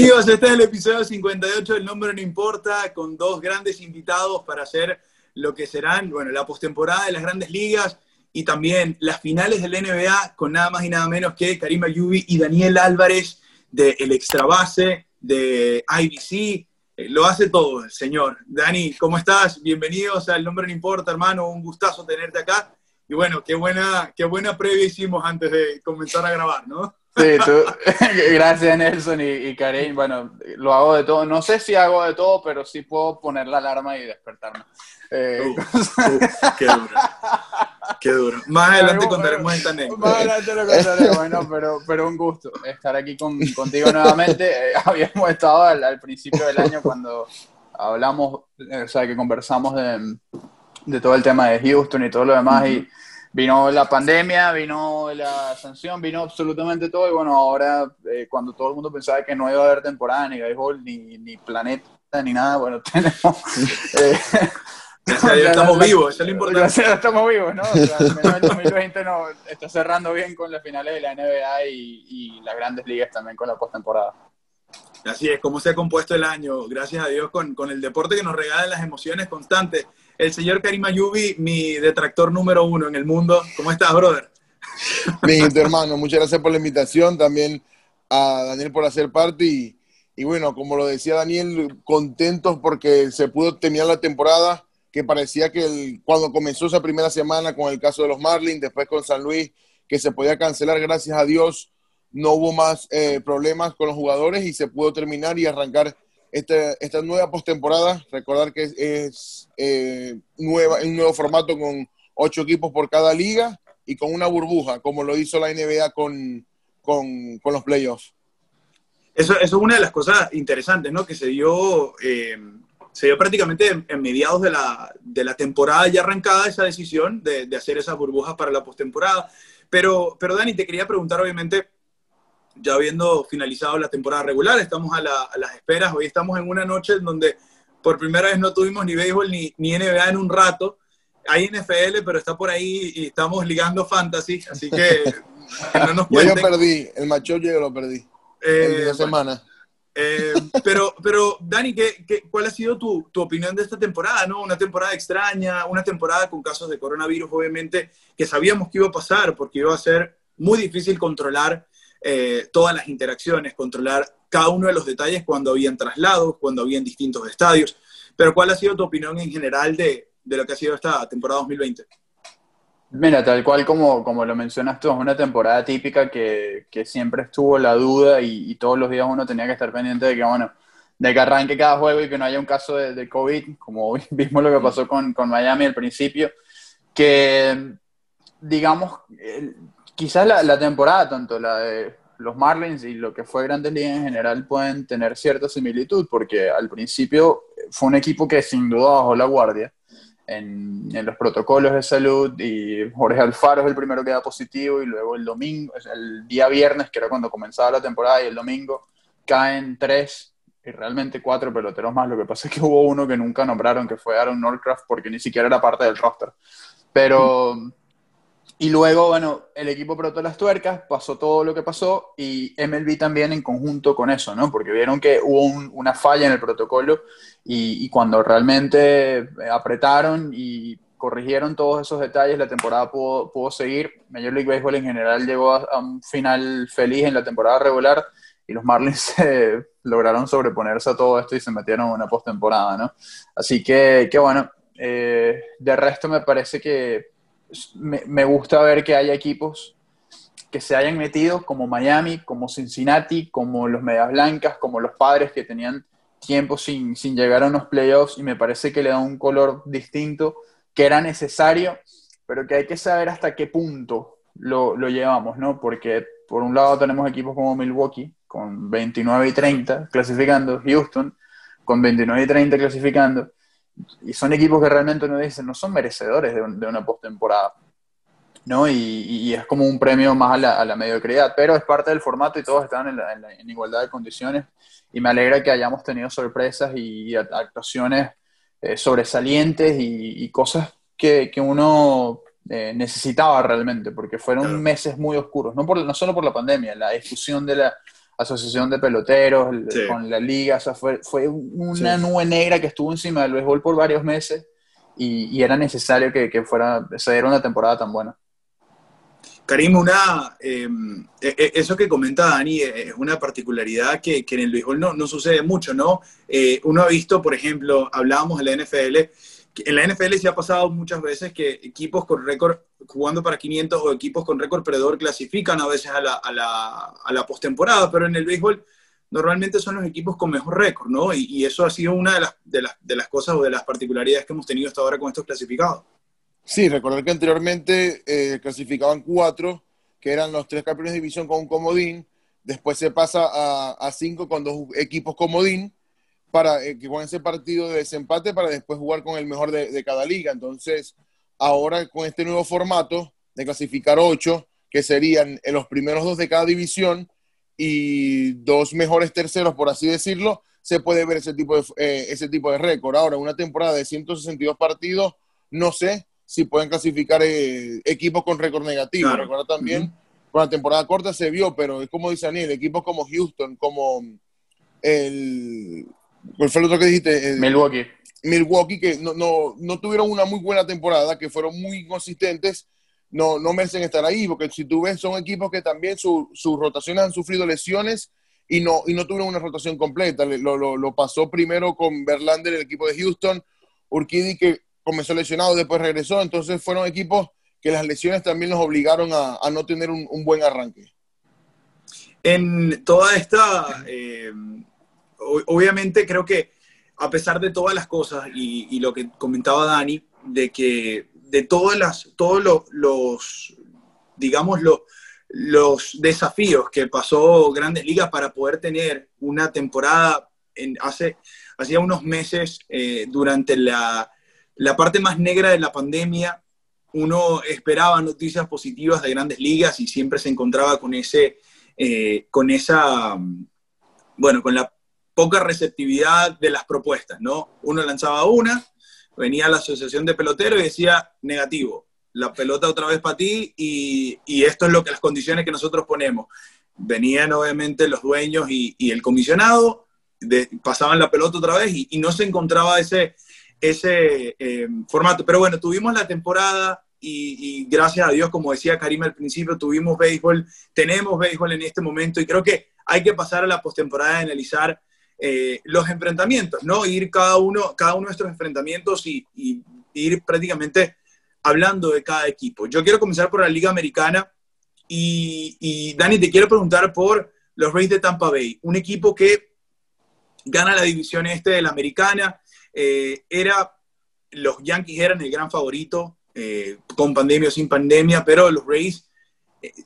Amigos, este es el episodio 58 El Nombre No Importa, con dos grandes invitados para hacer lo que serán, bueno, la postemporada de las grandes ligas y también las finales del NBA con nada más y nada menos que Karim Ayubi y Daniel Álvarez de El Extra Base, de IBC. Eh, lo hace todo el señor. Dani, ¿cómo estás? Bienvenidos a El Nombre No Importa, hermano. Un gustazo tenerte acá. Y bueno, qué buena, qué buena previa hicimos antes de comenzar a grabar, ¿no? Sí, tú, gracias Nelson y, y Karim. Bueno, lo hago de todo. No sé si hago de todo, pero sí puedo poner la alarma y despertarme. Eh, qué duro. Qué duro. Más adelante contaremos esta anécdota. Más adelante lo contaremos, bueno, pero, pero un gusto estar aquí con, contigo nuevamente. Eh, habíamos estado al, principio del año cuando hablamos, o sea, que conversamos de, de todo el tema de Houston y todo lo demás. y vino la pandemia, vino la sanción, vino absolutamente todo. Y bueno, ahora eh, cuando todo el mundo pensaba que no iba a haber temporada, ni béisbol, ni, ni planeta, ni nada, bueno, tenemos... Eh, Gracias a Dios estamos vivos, eso es lo importante. Gracias a Dios estamos vivos, ¿no? O sea, al menos el 2020 no, está cerrando bien con las finales de la NBA y, y las grandes ligas también con la postemporada. Así es, cómo se ha compuesto el año, gracias a Dios, con, con el deporte que nos regala las emociones constantes el señor Karim Ayubi, mi detractor número uno en el mundo. ¿Cómo estás, brother? Bien, hermano, muchas gracias por la invitación, también a Daniel por hacer parte y, y bueno, como lo decía Daniel, contentos porque se pudo terminar la temporada que parecía que cuando comenzó esa primera semana con el caso de los Marlins, después con San Luis, que se podía cancelar, gracias a Dios, no hubo más eh, problemas con los jugadores y se pudo terminar y arrancar este, esta nueva postemporada. Recordar que es, eh, nueva, un nuevo formato con ocho equipos por cada liga y con una burbuja, como lo hizo la NBA con, con, con los playoffs. Eso, eso, es una de las cosas interesantes, ¿no? Que se dio, eh, se dio prácticamente en, mediados de la, de la, temporada ya arrancada esa decisión de, de hacer esas burbujas para la postemporada. Pero, pero Dani, te quería preguntar, obviamente, ya habiendo finalizado la temporada regular, estamos a, las esperas, hoy estamos en una noche en donde por primera vez no tuvimos ni béisbol ni, ni NBA en un rato, hay NFL, pero está por ahí y estamos ligando fantasy, así que, no nos cuenten. yo perdí, el macho yo lo perdí, eh, en semana. Eh, pero, pero, Dani, ¿qué, qué, cuál ha sido tu, tu, opinión de esta temporada? ¿no? Una temporada extraña, una temporada con casos de coronavirus, obviamente, que sabíamos que iba a pasar porque iba a ser muy difícil controlar eh, todas las interacciones, controlar cada uno de los detalles cuando habían traslados, cuando habían distintos estadios. Pero ¿cuál ha sido tu opinión en general de, de lo que ha sido esta temporada 2020? Mira, tal cual como, como lo mencionas tú, es una temporada típica que, que siempre estuvo la duda y, todos los días uno tenía que estar pendiente de que, bueno, de que arranque cada juego y que no haya un caso de, de COVID, como vimos lo que pasó con, con Miami al principio, que digamos, quizás la, temporada, tanto la de los Marlins y lo que fue Grandes Ligas en general, pueden tener cierta similitud, porque al principio fue un equipo que sin duda bajó la guardia en, los protocolos de salud y Jorge Alfaro es el primero que da positivo y luego el domingo, el día viernes, que era cuando comenzaba la temporada, y el domingo caen tres y realmente cuatro peloteros más. Lo que pasa es que hubo uno que nunca nombraron, que fue Aaron Norcraft, porque ni siquiera era parte del roster. Pero... Y luego, bueno, el equipo apretó las tuercas, pasó todo lo que pasó y MLB también en conjunto con eso, ¿no? Porque vieron que hubo una falla en el protocolo y, cuando realmente apretaron y corrigieron todos esos detalles, la temporada pudo, pudo seguir. Major League Baseball en general llegó a, un final feliz en la temporada regular y los Marlins lograron sobreponerse a todo esto y se metieron en una postemporada, ¿no? Así que, que bueno, eh, de resto me parece que me, gusta ver que hay equipos que se hayan metido, como Miami, como Cincinnati, como los Medias Blancas, como los Padres que tenían tiempo sin, sin llegar a unos playoffs y me parece que le da un color distinto que era necesario, pero que hay que saber hasta qué punto lo, lo llevamos, ¿no? Porque por un lado tenemos equipos como Milwaukee con 29 y 30 clasificando, Houston con 29 y 30 clasificando, y son equipos que realmente uno dice, no son merecedores de, una postemporada. ¿no? Y, es como un premio más a la, a la, mediocridad, pero es parte del formato y todos están en, igualdad de condiciones y me alegra que hayamos tenido sorpresas y, actuaciones eh, sobresalientes y, cosas que, que uno eh, necesitaba realmente, porque fueron meses muy oscuros, no, por, no solo por la pandemia, la discusión de la asociación de peloteros, con la liga, o sea, fue, fue una nube negra que estuvo encima del béisbol por varios meses y, era necesario que, que, fuera, se diera una temporada tan buena. Karim, una, em, e, e, eso que comenta Dani es una particularidad que, que en el béisbol no, no, sucede mucho, ¿no? Eh, uno ha visto, por ejemplo, hablábamos de la NFL, en la NFL se ha pasado muchas veces que equipos con récord jugando para 500 o equipos con récord perdedor clasifican a veces a la, postemporada, pero en el béisbol normalmente son los equipos con mejor récord, ¿no? Y, eso ha sido una de las, de, las, cosas o de las particularidades que hemos tenido hasta ahora con estos clasificados. Sí, recordar que anteriormente eh, clasificaban cuatro, que eran los tres campeones de división con un comodín, después se pasa a cinco con dos equipos comodín, para eh, que jueguen ese partido de desempate para después jugar con el mejor de, cada liga. Entonces, ahora con este nuevo formato de clasificar ocho, que serían en los primeros dos de cada división y dos mejores terceros, por así decirlo, se puede ver ese tipo de, eh, ese tipo de récord. Ahora, una temporada de 162 partidos, no sé si pueden clasificar eh, equipos con récord negativo. Recuerda también, con la temporada corta se vio, pero es como dice Daniel, equipos como Houston, como el, ¿Cuál fue el otro que dijiste? Milwaukee. Milwaukee, que no, no, no, tuvieron una muy buena temporada, que fueron muy consistentes, no, no merecen estar ahí, porque si tú ves, son equipos que también sus rotaciones han sufrido lesiones y no, y no tuvieron una rotación completa. Lo, lo, lo pasó primero con Verlander, el equipo de Houston, Urquidi, que comenzó lesionado, después regresó, entonces fueron equipos que las lesiones también los obligaron a, a no tener un, un, buen arranque. En toda esta... Eh obviamente creo que a pesar de todas las cosas y, lo que comentaba Dani, de que de todas las, todos los, digamos, los desafíos que pasó Grandes Ligas para poder tener una temporada en, hace, hacía unos meses eh, durante la, la, parte más negra de la pandemia, uno esperaba noticias positivas de Grandes Ligas y siempre se encontraba con ese, eh, con esa, bueno, con la poca receptividad de las propuestas, ¿no? Uno lanzaba una, venía la asociación de pelotero y decía negativo, la pelota otra vez para ti y, esto es lo que las condiciones que nosotros ponemos. Venían obviamente los dueños y, el comisionado, pasaban la pelota otra vez y, no se encontraba ese, ese eh, formato. Pero bueno, tuvimos la temporada y, y, gracias a Dios, como decía Karim al principio, tuvimos béisbol, tenemos béisbol en este momento y creo que hay que pasar a la postemporada y analizar eh, los enfrentamientos, ¿no? Ir cada uno, cada uno de estos enfrentamientos y, ir prácticamente hablando de cada equipo. Yo quiero comenzar por la Liga Americana y, Dani, te quiero preguntar por los Rays de Tampa Bay, un equipo que gana la división este de la Americana, eh, era, los Yankees eran el gran favorito, eh, con pandemia o sin pandemia, pero los Rays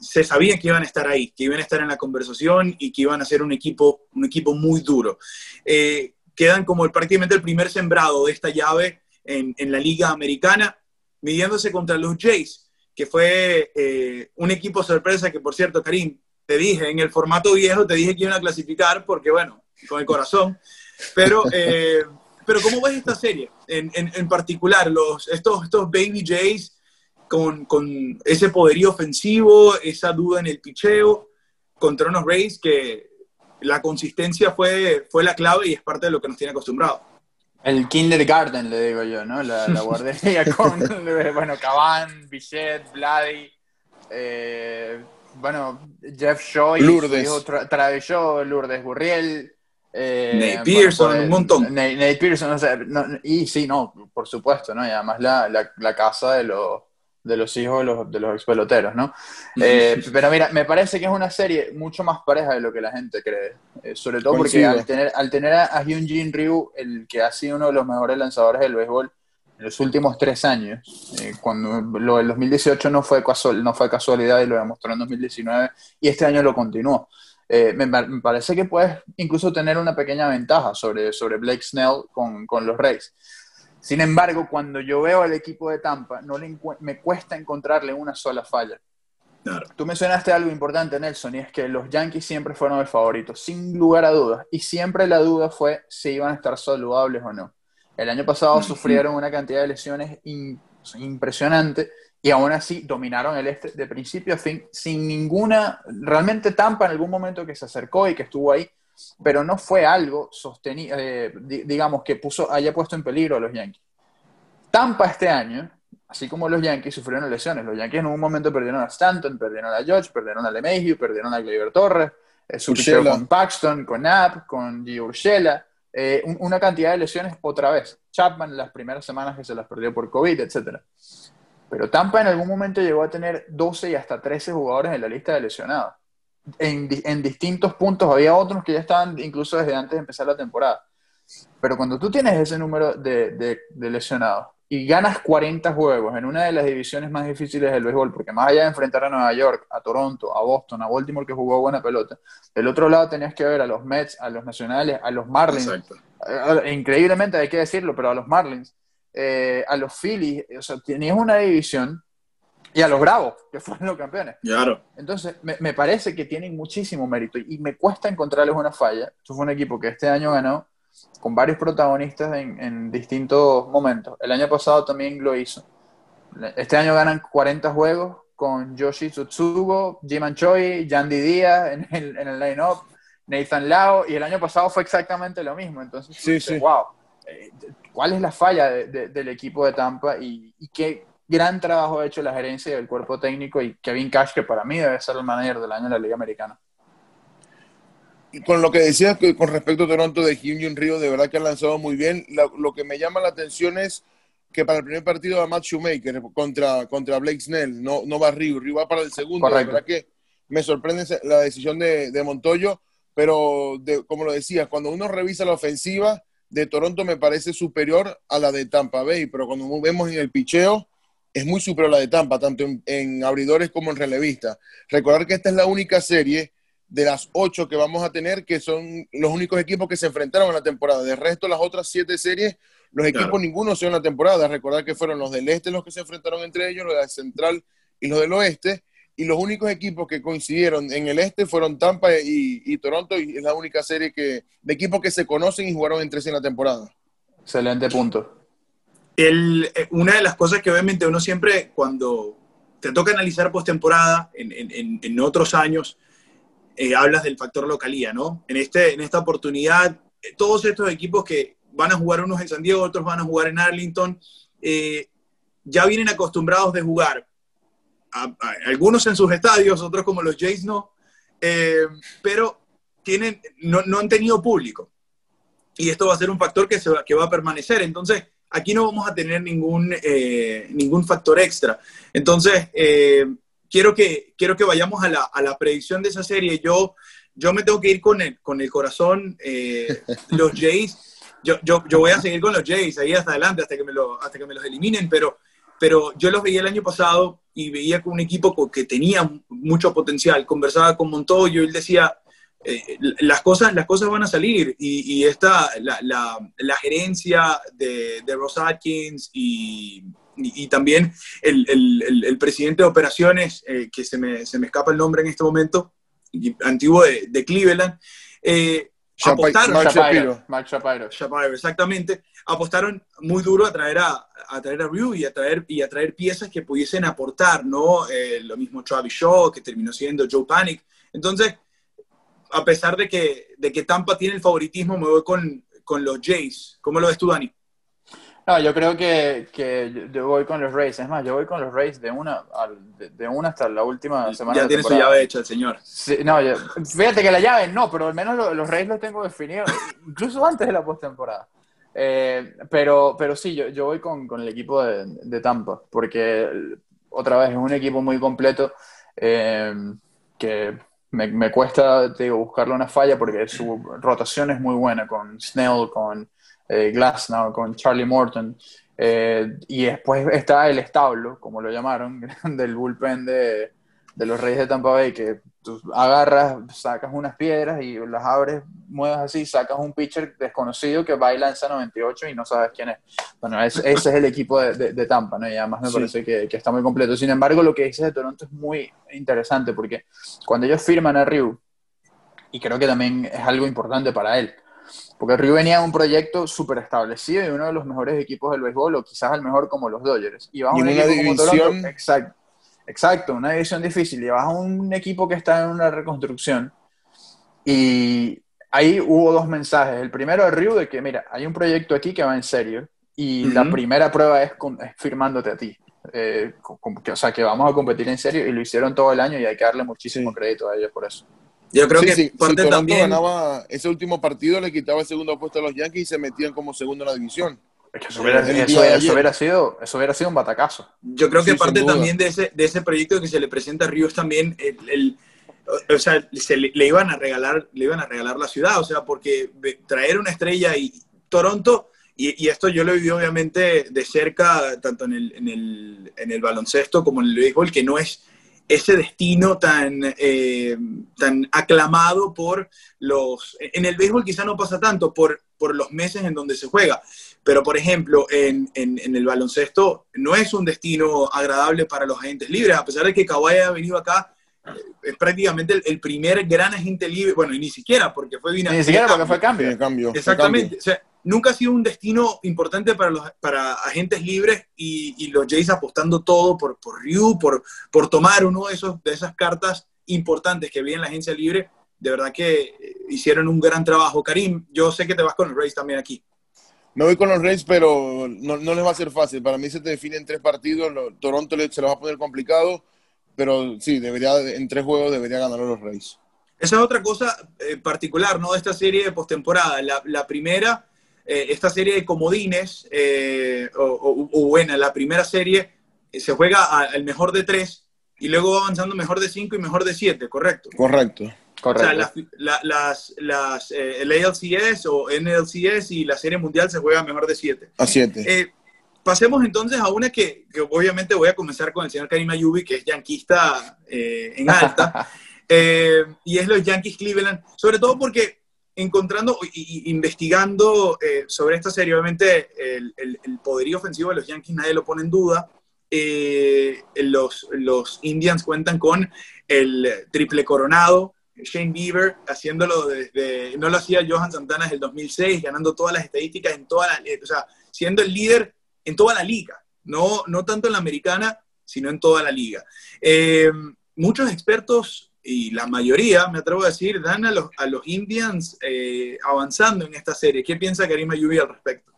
se sabía que iban a estar ahí, que iban a estar en la conversación y que iban a ser un equipo, un equipo muy duro. Eh, quedan como el, prácticamente el primer sembrado de esta llave en, en, la Liga Americana, midiéndose contra los Jays, que fue eh, un equipo sorpresa que, por cierto, Karim, te dije, en el formato viejo te dije que iban a clasificar porque, bueno, con el corazón, pero... Eh, pero ¿cómo ves esta serie en, en, en particular? Los, estos, estos Baby Jays con, con, ese poderío ofensivo, esa duda en el picheo, contra unos Rays que la consistencia fue, fue la clave y es parte de lo que nos tiene acostumbrados. El kindergarten, le digo yo, ¿no? La, guardería con, bueno, Caban, Bichette, Vladi, eh, bueno, Jeff Shaw, Lourdes. Travis Shaw, Lourdes Burriel, eh, Nate Pearson, pues, un montón. Nate, Pearson, o sea, y sí, no, por supuesto, ¿no? Y además la, la, la casa de los de los hijos de los, de los ex peloteros, ¿no? Eh, pero mira, me parece que es una serie mucho más pareja de lo que la gente cree. Eh, sobre todo porque al tener, al tener a, Hyun Jin Ryu, el que ha sido uno de los mejores lanzadores del béisbol en los últimos tres años, eh, cuando lo del 2018 no fue, casual, no fue casualidad y lo demostró en 2019, y este año lo continuó. Me, me, parece que puedes incluso tener una pequeña ventaja sobre, sobre Blake Snell con, con los Rays. Sin embargo, cuando yo veo al equipo de Tampa, no le me cuesta encontrarle una sola falla. Tú mencionaste algo importante, Nelson, y es que los Yankees siempre fueron el favorito, sin lugar a dudas. Y siempre la duda fue si iban a estar saludables o no. El año pasado sufrieron una cantidad de lesiones impresionante y aún así dominaron el este de principio a fin, sin ninguna, realmente Tampa en algún momento que se acercó y que estuvo ahí, pero no fue algo sostenido, eh, digamos, que puso, haya puesto en peligro a los Yankees. Tampa este año, así como los Yankees, sufrieron lesiones. Los Yankees en un momento perdieron a Stanton, perdieron a George, perdieron a LeMahieu, perdieron a Gleyber Torres, eh, con Paxton, con Knapp, con Gio Urshela, eh, una cantidad de lesiones otra vez. Chapman las primeras semanas que se las perdió por COVID, etc. Pero Tampa en algún momento llegó a tener 12 y hasta 13 jugadores en la lista de lesionados. En, en distintos puntos había otros que ya estaban incluso desde antes de empezar la temporada. Pero cuando tú tienes ese número de, de, de lesionados y ganas 40 juegos en una de las divisiones más difíciles del béisbol, porque más allá de enfrentar a Nueva York, a Toronto, a Boston, a Baltimore, que jugó buena pelota, del otro lado tenías que ver a los Mets, a los Nacionales, a los Marlins, increíblemente hay que decirlo, pero a los Marlins, eh, a los Phillies, o sea, tenías una división y a los Bravos, que fueron los campeones. Claro. Entonces, me, me, parece que tienen muchísimo mérito y me cuesta encontrarles una falla. Esto fue un equipo que este año ganó con varios protagonistas en, distintos momentos. El año pasado también lo hizo. Este año ganan 40 juegos con Yoshi Tsutsugo, Jim Choi, Yandy Díaz en el, en el line-up, Nathan Lao, y el año pasado fue exactamente lo mismo. Entonces, sí, sí. wow, eh, ¿cuál es la falla del equipo de Tampa y, y, qué gran trabajo ha hecho la gerencia y el cuerpo técnico y Kevin Cash, que para mí debe ser el manager del año de la Liga Americana? con lo que decías con respecto a Toronto de Hyun Río, de verdad que han lanzado muy bien. Lo, que me llama la atención es que para el primer partido va Matt Shoemaker contra, contra Blake Snell, no, no va Río, Río va para el segundo. De verdad que me sorprende la decisión de, de Montoyo, pero como lo decías, cuando uno revisa la ofensiva de Toronto me parece superior a la de Tampa Bay, pero cuando vemos en el picheo es muy superior a la de Tampa, tanto en, en abridores como en relevista. Recordar que esta es la única serie de las ocho que vamos a tener, que son los únicos equipos que se enfrentaron en la temporada. De resto, las otras siete series, los equipos ninguno se en la temporada. Recordar que fueron los del este los que se enfrentaron entre ellos, los del central y los del oeste. Y los únicos equipos que coincidieron en el este fueron Tampa y, Toronto, y es la única serie que, de equipos que se conocen y jugaron entre sí en la temporada. Excelente punto. El, eh, una de las cosas que obviamente uno siempre, cuando te toca analizar postemporada en, en, en otros años, eh, hablas del factor localía, ¿no? En, este, en esta oportunidad, eh, todos estos equipos que van a jugar unos en San Diego, otros van a jugar en Arlington, eh, ya vienen acostumbrados de jugar, algunos en sus estadios, otros como los Jays no, pero tienen, no, no, han tenido público. Y esto va a ser un factor que, se va, que va a permanecer. Entonces, aquí no vamos a tener ningún, ningún factor extra. Entonces, quiero que, quiero que vayamos a la, a la predicción de esa serie. Yo, yo me tengo que ir con el, con el corazón. Eh, los Jays, yo, yo, yo, voy a seguir con los Jays ahí hasta adelante, hasta que me, lo, hasta que me los eliminen, pero, pero yo los veía el año pasado y veía con un equipo que tenía mucho potencial. Conversaba con Montoyo y él decía, eh, las, cosas, las cosas van a salir y, y esta, la, la, la gerencia de, de Ross Atkins y y, también el, el, el, presidente de operaciones, eh, que se me, se me, escapa el nombre en este momento, antiguo de, de Cleveland, eh, apostaron, Mark Shapiro. Shapiro, exactamente, apostaron muy duro a traer a, a traer a Ryu y a traer, y a traer piezas que pudiesen aportar, ¿no? Eh, lo mismo Travis Shaw, que terminó siendo Joe Panic. Entonces, a pesar de que, de que Tampa tiene el favoritismo, me voy con, con los Jays. ¿Cómo lo ves tú, Dani? No, yo creo que, que, yo voy con los Rays. Es más, yo voy con los Rays de una, de, una hasta la última semana. Ya tiene su llave hecha el señor. Sí, no, fíjate que la llave no, pero al menos los, Rays los tengo definidos, incluso antes de la postemporada. Eh, pero, pero sí, yo, yo voy con, con el equipo de, de, Tampa, porque otra vez es un equipo muy completo eh, que me, me cuesta digo, buscarle una falla porque su rotación es muy buena con Snell, con eh, con Charlie Morton. Eh, y después está el establo, como lo llamaron, del bullpen de, de, los Reyes de Tampa Bay, que tú agarras, sacas unas piedras y las abres, mueves así, sacas un pitcher desconocido que va y lanza 98 y no sabes quién es. Bueno, ese, es el equipo de, de, Tampa, ¿no? Y además me parece que, que, está muy completo. Sin embargo, lo que dices de Toronto es muy interesante porque cuando ellos firman a Ryu, y creo que también es algo importante para él, Porque Ryu venía de un proyecto súper establecido y uno de los mejores equipos del béisbol, o quizás el mejor como los Dodgers. Y, vas a un una división... exacto, exacto, una división difícil. Y vas a un equipo que está en una reconstrucción. Y ahí hubo dos mensajes. El primero de Ryu de que, mira, hay un proyecto aquí que va en serio. Y la primera prueba es, firmándote a ti. Eh, o sea, que vamos a competir en serio y lo hicieron todo el año y hay que darle muchísimo crédito a ellos por eso. Yo creo que sí. si también ganaba ese último partido, le quitaba el segundo puesto a los Yankees y se metían como segundo en la división. Eso, hubiera, sido, eso hubiera sido un batacazo. Yo creo que parte también de ese, de ese proyecto que se le presenta a Ríos también el, o sea, se le, iban a regalar, le iban a regalar la ciudad, o sea, porque traer una estrella y Toronto, y, esto yo lo he vivido obviamente de cerca, tanto en el, en el, en el baloncesto como en el béisbol, que no es ese destino tan, eh, tan aclamado por los... En el béisbol quizá no pasa tanto por, por los meses en donde se juega, pero por ejemplo en, en, el baloncesto no es un destino agradable para los agentes libres, a pesar de que Kawhi ha venido acá, eh, es prácticamente el, primer gran agente libre, bueno, y ni siquiera, porque fue Ni siquiera porque fue cambio. cambio. Exactamente. O sea, nunca ha sido un destino importante para, los, para agentes libres y, los Jays apostando todo por, por Ryu, por, por tomar uno de, esos, de esas cartas importantes que había en la agencia libre. De verdad que eh, hicieron un gran trabajo. Karim, yo sé que te vas con los Rays también aquí. No voy con los Rays, pero no, no les va a ser fácil. Para mí se te define en tres partidos. Toronto se lo va a poner complicado, pero sí, debería, en tres juegos debería ganar los Rays. Esa es otra cosa eh, particular, ¿no? De esta serie de postemporada. La, la primera eh, esta serie de comodines, eh, o, bueno, la primera serie eh, se juega al mejor de tres y luego va avanzando mejor de cinco y mejor de siete, ¿correcto? Correcto. Correcto. O sea, las, las, el ALCS o NLCS y la Serie Mundial se juega mejor de siete. A siete. pasemos entonces a una que, que, obviamente voy a comenzar con el señor Karim Ayubi, que es yanquista en alta, y es los Yankees Cleveland, sobre todo porque encontrando y, investigando eh, sobre esta serie, obviamente el, poderío ofensivo de los Yankees nadie lo pone en duda. Eh, los, los Indians cuentan con el triple coronado, Shane Bieber, haciéndolo desde, no lo hacía Johan Santana desde el 2006, ganando todas las estadísticas en toda la, o sea, siendo el líder en toda la liga, no, no tanto en la americana, sino en toda la liga. Eh, muchos expertos y la mayoría, me atrevo a decir, dan a los, a los Indians eh, avanzando en esta serie. ¿Qué piensa Karim Ayubi al respecto?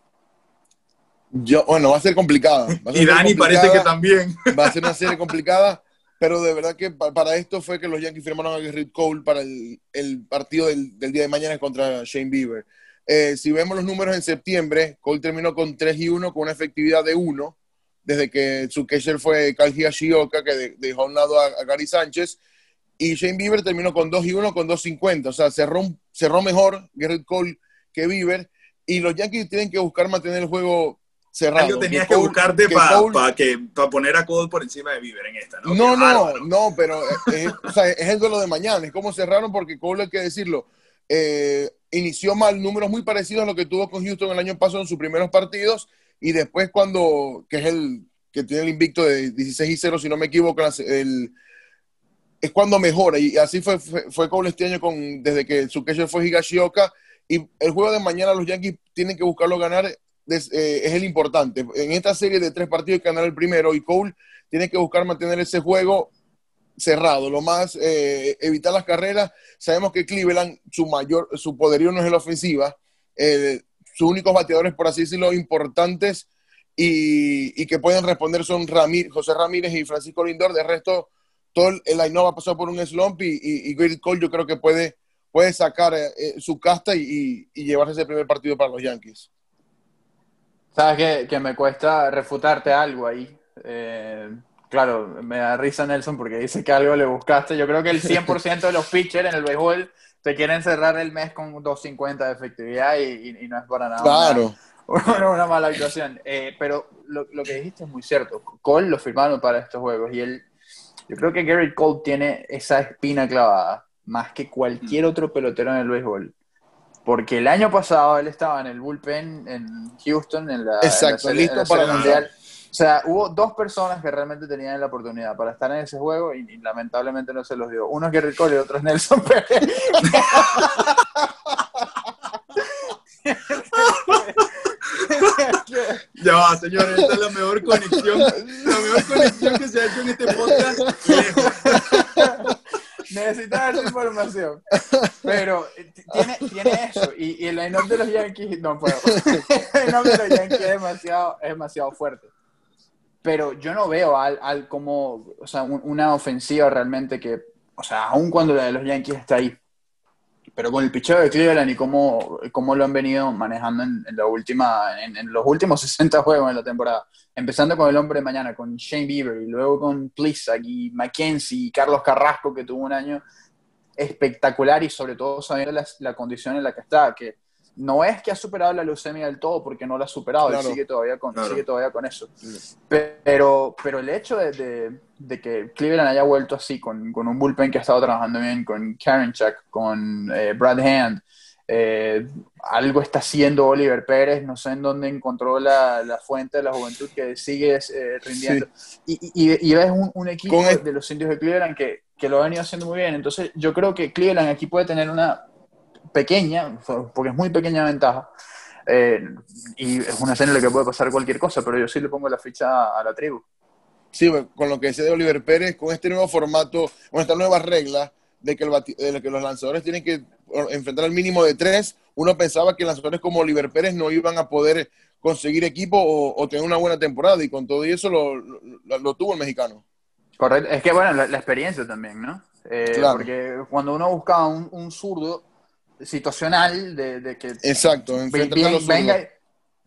Yo, bueno, va a ser complicada. y Dani parece que también. Va a ser una serie complicada, pero de verdad que para esto fue que los Yankees firmaron a Gerrit Cole para el, el partido del, día de mañana contra Shane Bieber. Eh, si vemos los números en septiembre, Cole terminó con 3 y 1, con una efectividad de 1, desde que su catcher fue Kyle Higashioka, que dejó a un lado a, Gary Sánchez, y Shane Bieber terminó con 2 y 1 con 2.50. O sea, cerró, cerró mejor Garrett Cole que Bieber. Y los Yankees tienen que buscar mantener el juego cerrado. Yo tenías que, buscarte para poner a Cole por encima de Bieber en esta, ¿no? No, no, no, pero es, o sea, es, el duelo de mañana. Es como cerraron porque Cole, hay que decirlo, eh, inició mal números muy parecidos a lo que tuvo con Houston el año pasado en sus primeros partidos. Y después cuando, que es el que tiene el invicto de 16 y 0, si no me equivoco, el es cuando mejora. Y así fue, fue, con este año con, desde que su catcher fue Higashioka. Y el juego de mañana los Yankees tienen que buscarlo ganar, eh, es el importante. En esta serie de tres partidos hay que ganar el primero y Cole tiene que buscar mantener ese juego cerrado, lo más, eh, evitar las carreras. Sabemos que Cleveland, su mayor, su poderío no es en la ofensiva. Eh, sus únicos bateadores, por así decirlo, importantes y, y que pueden responder son Ramírez, José Ramírez y Francisco Lindor. De resto, todo el Ainhoa pasó por un slump y, y, Cole yo creo que puede, puede sacar eh, su casta y, y, llevarse ese primer partido para los Yankees. Sabes que, que me cuesta refutarte algo ahí. Eh, claro, me da risa Nelson porque dice que algo le buscaste. Yo creo que el 100% de los pitchers en el béisbol te quieren cerrar el mes con 2.50 de efectividad y, no es para nada claro. una, una mala actuación. pero lo, lo, que dijiste es muy cierto. Cole lo firmaron para estos juegos y él yo creo que Garrett Cole tiene esa espina clavada más que cualquier mm. otro pelotero en el béisbol. Porque el año pasado él estaba en el bullpen en Houston, en la. Exacto, en la, listo en la para el mundial. O sea, hubo dos personas que realmente tenían la oportunidad para estar en ese juego y, y lamentablemente no se los dio. Uno es Gary Cole y otro es Nelson Pérez. Ya va, señores, esta es la mejor conexión, la mejor conexión que se ha hecho en este podcast. Necesitas esa información. Pero eh, tiene, tiene eso. Y, el line de los Yankees, no puedo. el line de los Yankees es demasiado, es demasiado fuerte. Pero yo no veo al, al como, o sea, una ofensiva realmente que, o sea, aun cuando la de los Yankees está ahí, pero con el picheo de Cleveland y cómo, cómo lo han venido manejando en, los últimos 60 juegos en la temporada, empezando con el hombre de mañana, con Shane Bieber, y luego con Plisak y McKenzie y Carlos Carrasco, que tuvo un año espectacular y sobre todo sabiendo la, la condición en la que está, que no es que ha superado la leucemia del todo, porque no la ha superado, él sigue todavía con, sigue todavía con eso. Pero, pero el hecho de, de, que Cleveland haya vuelto así, con, con, un bullpen que ha estado trabajando bien, con Karen Chuck, con eh, Brad Hand, eh, algo está haciendo Oliver Pérez, no sé en dónde encontró la, la fuente de la juventud que sigue eh, rindiendo. Y, y, y, ves un, un equipo de los indios de Cleveland que, que lo ha venido haciendo muy bien. Entonces yo creo que Cleveland aquí puede tener una pequeña, porque es muy pequeña ventaja, eh, y es una escena en la que puede pasar cualquier cosa, pero yo sí le pongo la ficha a la tribu. Sí, con lo que decía de Oliver Pérez, con este nuevo formato, con esta nueva regla de que, de que los lanzadores tienen que enfrentar al mínimo de tres, uno pensaba que lanzadores como Oliver Pérez no iban a poder conseguir equipo o, tener una buena temporada, y con todo eso lo, lo, tuvo el mexicano. Correcto, es que bueno, la, experiencia también, ¿no? Eh, porque cuando uno buscaba un, un zurdo, situacional de, que Exacto, venga,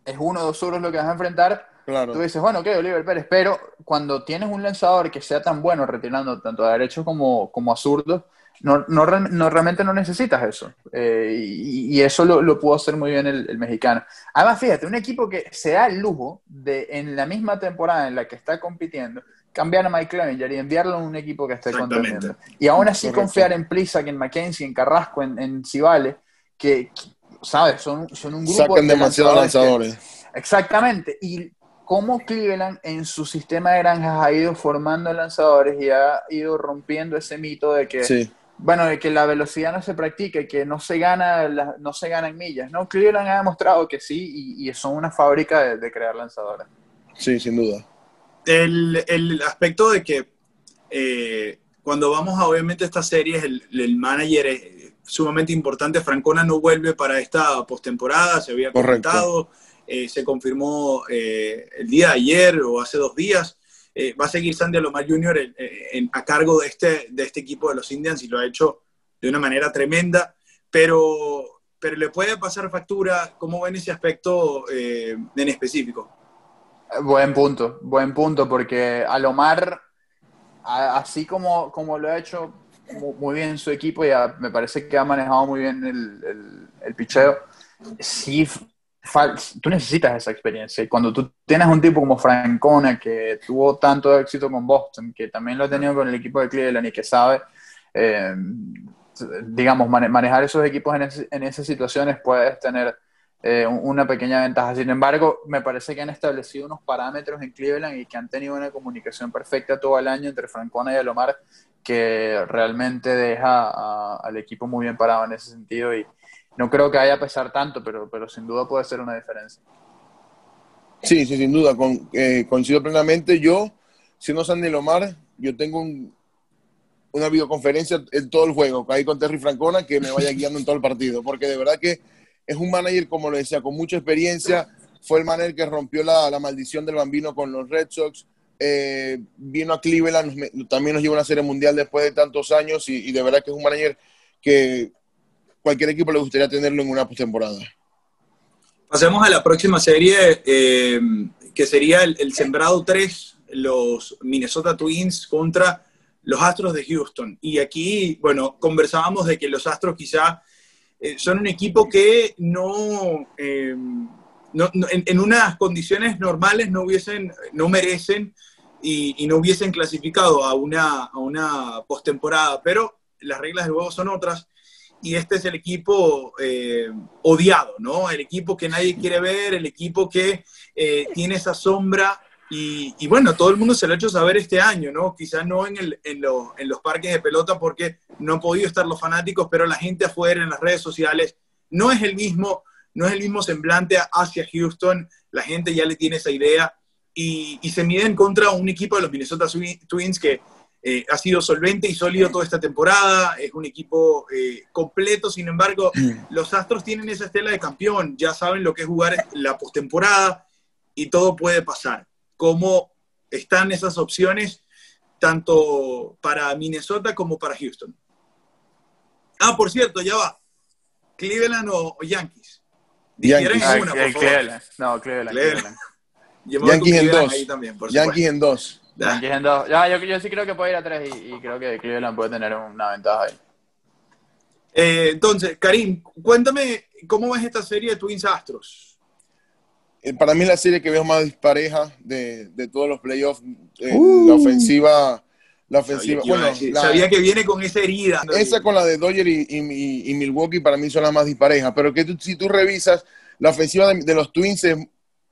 es uno o dos euros lo que vas a enfrentar. Claro. Tú dices, bueno, ok, Oliver Pérez, pero cuando tienes un lanzador que sea tan bueno retirando tanto a derecho como, como a zurdo, no, no, realmente no necesitas eso. Eh, y, eso lo, lo, pudo hacer muy bien el, mexicano. Además, fíjate, un equipo que se da el lujo de en la misma temporada en la que está compitiendo, cambiar a Mike Clevenger y enviarlo a un equipo que esté contendiendo. Y aún así confiar en Plisak, en McKenzie, en Carrasco, en, en Cibale, que, ¿sabes? Son, son un grupo Sacan demasiados lanzadores. exactamente. Y cómo Cleveland en su sistema de granjas ha ido formando lanzadores y ha ido rompiendo ese mito de que, bueno, de que la velocidad no se practica y que no se gana, no se gana en millas. No, Cleveland ha demostrado que sí y, son una fábrica de, de crear lanzadores. Sí, sin duda el, aspecto de que eh, cuando vamos a obviamente estas series, el, el, manager es sumamente importante. Francona no vuelve para esta postemporada, se había comentado, eh, se confirmó eh, el día de ayer o hace dos días. Va a seguir Sandy Alomar Jr. a cargo de este, de este equipo de los Indians y lo ha hecho de una manera tremenda, pero, pero le puede pasar factura. ¿Cómo ven ese aspecto en específico? Buen punto, buen punto, porque Alomar, así como, como lo ha hecho muy bien su equipo, y me parece que ha manejado muy bien el, el, picheo, sí, tú necesitas esa experiencia. Cuando tú tienes un tipo como Francona, que tuvo tanto éxito con Boston, que también lo ha tenido con el equipo de Cleveland y que sabe, eh, digamos, manejar esos equipos en, en esas situaciones, puedes tener eh, una pequeña ventaja. Sin embargo, me parece que han establecido unos parámetros en Cleveland y que han tenido una comunicación perfecta todo el año entre Francona y Alomar que realmente deja al equipo muy bien parado en ese sentido y no creo que vaya a pesar tanto, pero, pero sin duda puede ser una diferencia. Sí, sí, sin duda, con, eh, coincido plenamente. Yo, siendo Sandy Lomar, yo tengo una videoconferencia en todo el juego, ahí con Terry Francona, que me vaya guiando en todo el partido, porque de verdad que es un manager, como lo decía, con mucha experiencia. Fue el manager que rompió la, maldición del bambino con los Red Sox. Eh, vino a Cleveland, también nos llevó a una serie mundial después de tantos años y, de verdad que es un manager que cualquier equipo le gustaría tenerlo en una postemporada. Pasemos a la próxima serie, eh, que sería el, sembrado 3, los Minnesota Twins contra los Astros de Houston. Y aquí, bueno, conversábamos de que los Astros quizá eh, son un equipo que no, eh, en, unas condiciones normales no hubiesen, no merecen y, no hubiesen clasificado a una, a una postemporada, pero las reglas del juego son otras y este es el equipo eh, odiado, ¿no? El equipo que nadie quiere ver, el equipo que tiene esa sombra y, bueno, todo el mundo se lo ha hecho saber este año, ¿no? Quizás no en, el, en, en, los parques de pelota porque no han podido estar los fanáticos, pero la gente afuera en las redes sociales no es el mismo, no es el mismo semblante hacia Houston. la gente ya le tiene esa idea y, se miden contra un equipo de los Minnesota Twins que eh, ha sido solvente y sólido toda esta temporada, es un equipo eh, completo, sin embargo, los Astros tienen esa estela de campeón, ya saben lo que es jugar la postemporada y todo puede pasar. ¿Cómo están esas opciones tanto para Minnesota como para Houston? Ah, por cierto, ya va. Cleveland o, Yankees. Yankees. Ah, Cleveland. No, Cleveland. Cleveland. Yankees en dos. Yankees en dos. Yankees en dos. Ya, yo, yo, sí creo que puede ir a tres y, creo que Cleveland puede tener una ventaja ahí. Eh, entonces, Karim, cuéntame cómo ves esta serie de Twins Astros. Eh, para mí la serie que veo más dispareja de, de todos los playoffs. Eh, uh. La ofensiva la ofensiva. Sabía bueno, sabía que viene con esa herida. Esa con la de Dodger y, Milwaukee para mí son las más disparejas. Pero que si tú revisas, la ofensiva de, los Twins es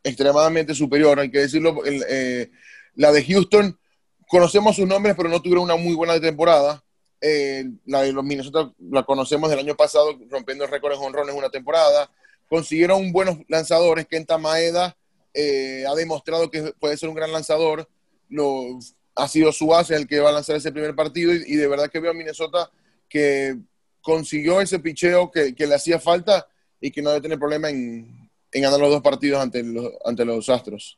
extremadamente superior. Hay que decirlo. Eh, la de Houston, conocemos sus nombres, pero no tuvieron una muy buena temporada. Eh, la de los Minnesota la conocemos del año pasado, rompiendo el récord en honrones una temporada. Consiguieron buenos lanzadores. Kenta Maeda eh, ha demostrado que puede ser un gran lanzador. Los ha sido su base el que va a lanzar ese primer partido y, de verdad que veo a Minnesota que consiguió ese picheo que, le hacía falta y que no debe tener problema en, ganar los dos partidos ante los Astros.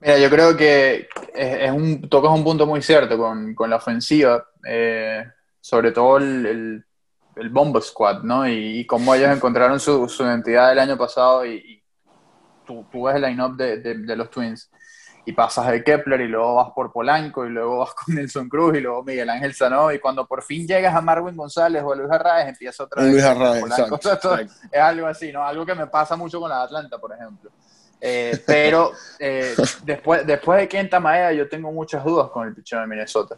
Mira, yo creo que es, un, tocas un punto muy cierto con, la ofensiva, eh, sobre todo el, el, Bombo Squad, ¿no? Y, cómo ellos encontraron su, identidad el año pasado y, tú, tú, ves el line-up de, de, los Twins y pasas de Kepler y luego vas por Polanco y luego vas con Nelson Cruz y luego Miguel Ángel Sanó y cuando por fin llegas a Marwin González o a Luis Arraez empieza otra vez. Luis Arraez, exacto, Es algo así, ¿no? Algo que me pasa mucho con la Atlanta, por ejemplo. Eh, pero eh, después, después de Kenta Maeda yo tengo muchas dudas con el pichón de Minnesota.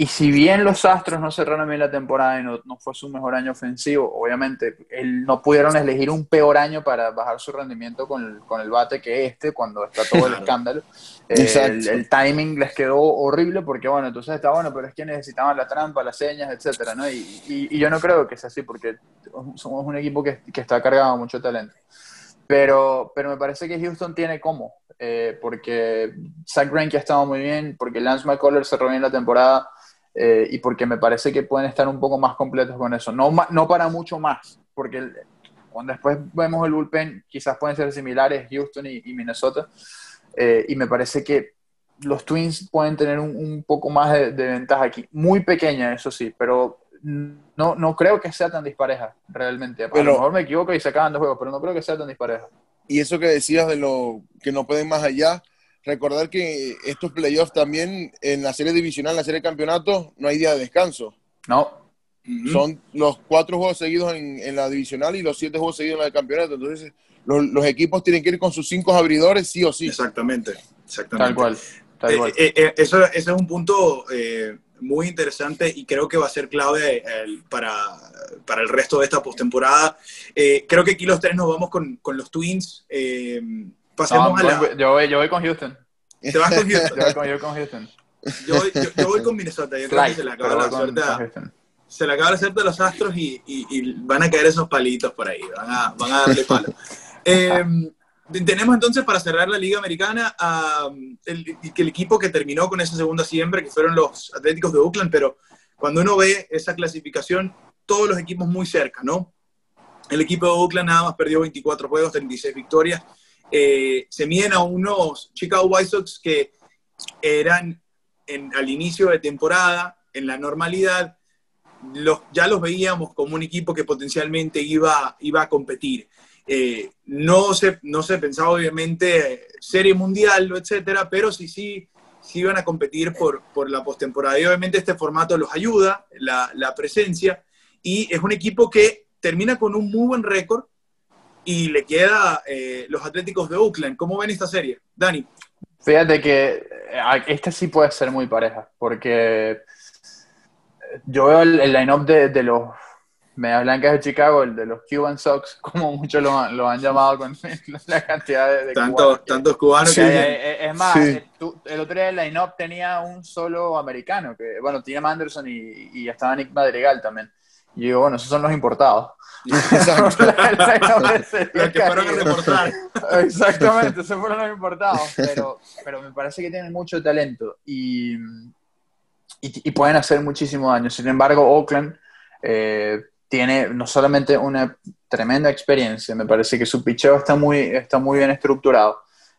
Y si bien los Astros no cerraron bien la temporada y no, fue su mejor año ofensivo, obviamente él, no pudieron elegir un peor año para bajar su rendimiento con el, con el bate que este, cuando está todo el escándalo. el, el, timing les quedó horrible porque, bueno, entonces está bueno, pero es que necesitaban la trampa, las señas, etcétera, ¿no? Y, y, yo no creo que sea así porque somos un equipo que, que está cargado de mucho talento. Pero, pero me parece que Houston tiene cómo, eh, porque Zach Greinke ha estado muy bien, porque Lance McCullers cerró bien la temporada eh, y porque me parece que pueden estar un poco más completos con eso. No, no para mucho más, porque cuando después vemos el bullpen, quizás pueden ser similares Houston y, Minnesota, eh, y me parece que los Twins pueden tener un, poco más de, ventaja aquí, muy pequeña, eso sí, pero no, no creo que sea tan dispareja realmente. A lo mejor me equivoco y se acaban dos juegos, pero no creo que sea tan dispareja. Y eso que decías de lo que no pueden más allá, recordar que estos playoffs también en la serie divisional, en la serie de campeonato, no hay día de descanso. No. Son los cuatro juegos seguidos en, la divisional y los siete juegos seguidos en el campeonato. Entonces, los, equipos tienen que ir con sus cinco abridores, sí o sí. Exactamente, exactamente. Tal cual. Tal eh, cual. Eh, eh, eso, ese es un punto muy interesante y creo que va a ser clave para, para, el resto de esta postemporada. creo que aquí los tres nos vamos con, con los Twins yo, voy, yo voy con Houston. ¿Te vas con Houston? yo, voy con, Houston. Yo voy, yo, voy con Minnesota. Yo creo que se le acaba la suerte a, se le acaba la suerte a los Astros y, y, van a caer esos palitos por ahí. Van a, van a darle palo. eh, tenemos entonces para cerrar la Liga Americana el, el equipo que terminó con esa segunda siempre, que fueron los Atléticos de Oakland, pero cuando uno ve esa clasificación, todos los equipos muy cerca, ¿no? El equipo de Oakland nada más perdió 24 juegos, 36 victorias. Eh, se miden a unos Chicago White Sox que eran al inicio de temporada, en la normalidad, los, ya los veíamos como un equipo que potencialmente iba, iba a competir. Eh, no, se, no se pensaba obviamente serie mundial, etcétera, pero sí, sí, sí iban a competir por, por la postemporada. Y obviamente este formato los ayuda, la, la presencia, y es un equipo que termina con un muy buen récord, y le queda eh, los Atléticos de Oakland. ¿Cómo ven esta serie? Dani. Fíjate que eh, esta sí puede ser muy pareja, porque yo veo el, line-up de, los Medias Blancas de Chicago, el de los Cuban Sox, como muchos lo, han llamado con la cantidad de, cubanos tantos cubanos que, Es más, el, otro día el line-up tenía un solo americano, que bueno, tenía Manderson y, y estaba Nick Madrigal también. Y digo, bueno, esos son los importados. los que fueron a reportar. Exactamente, esos fueron los importados. Pero, pero me parece que tienen mucho talento y, y, pueden hacer muchísimo daño. Sin embargo, Oakland eh, tiene no solamente una tremenda experiencia, me parece que su picheo está muy, está muy bien estructurado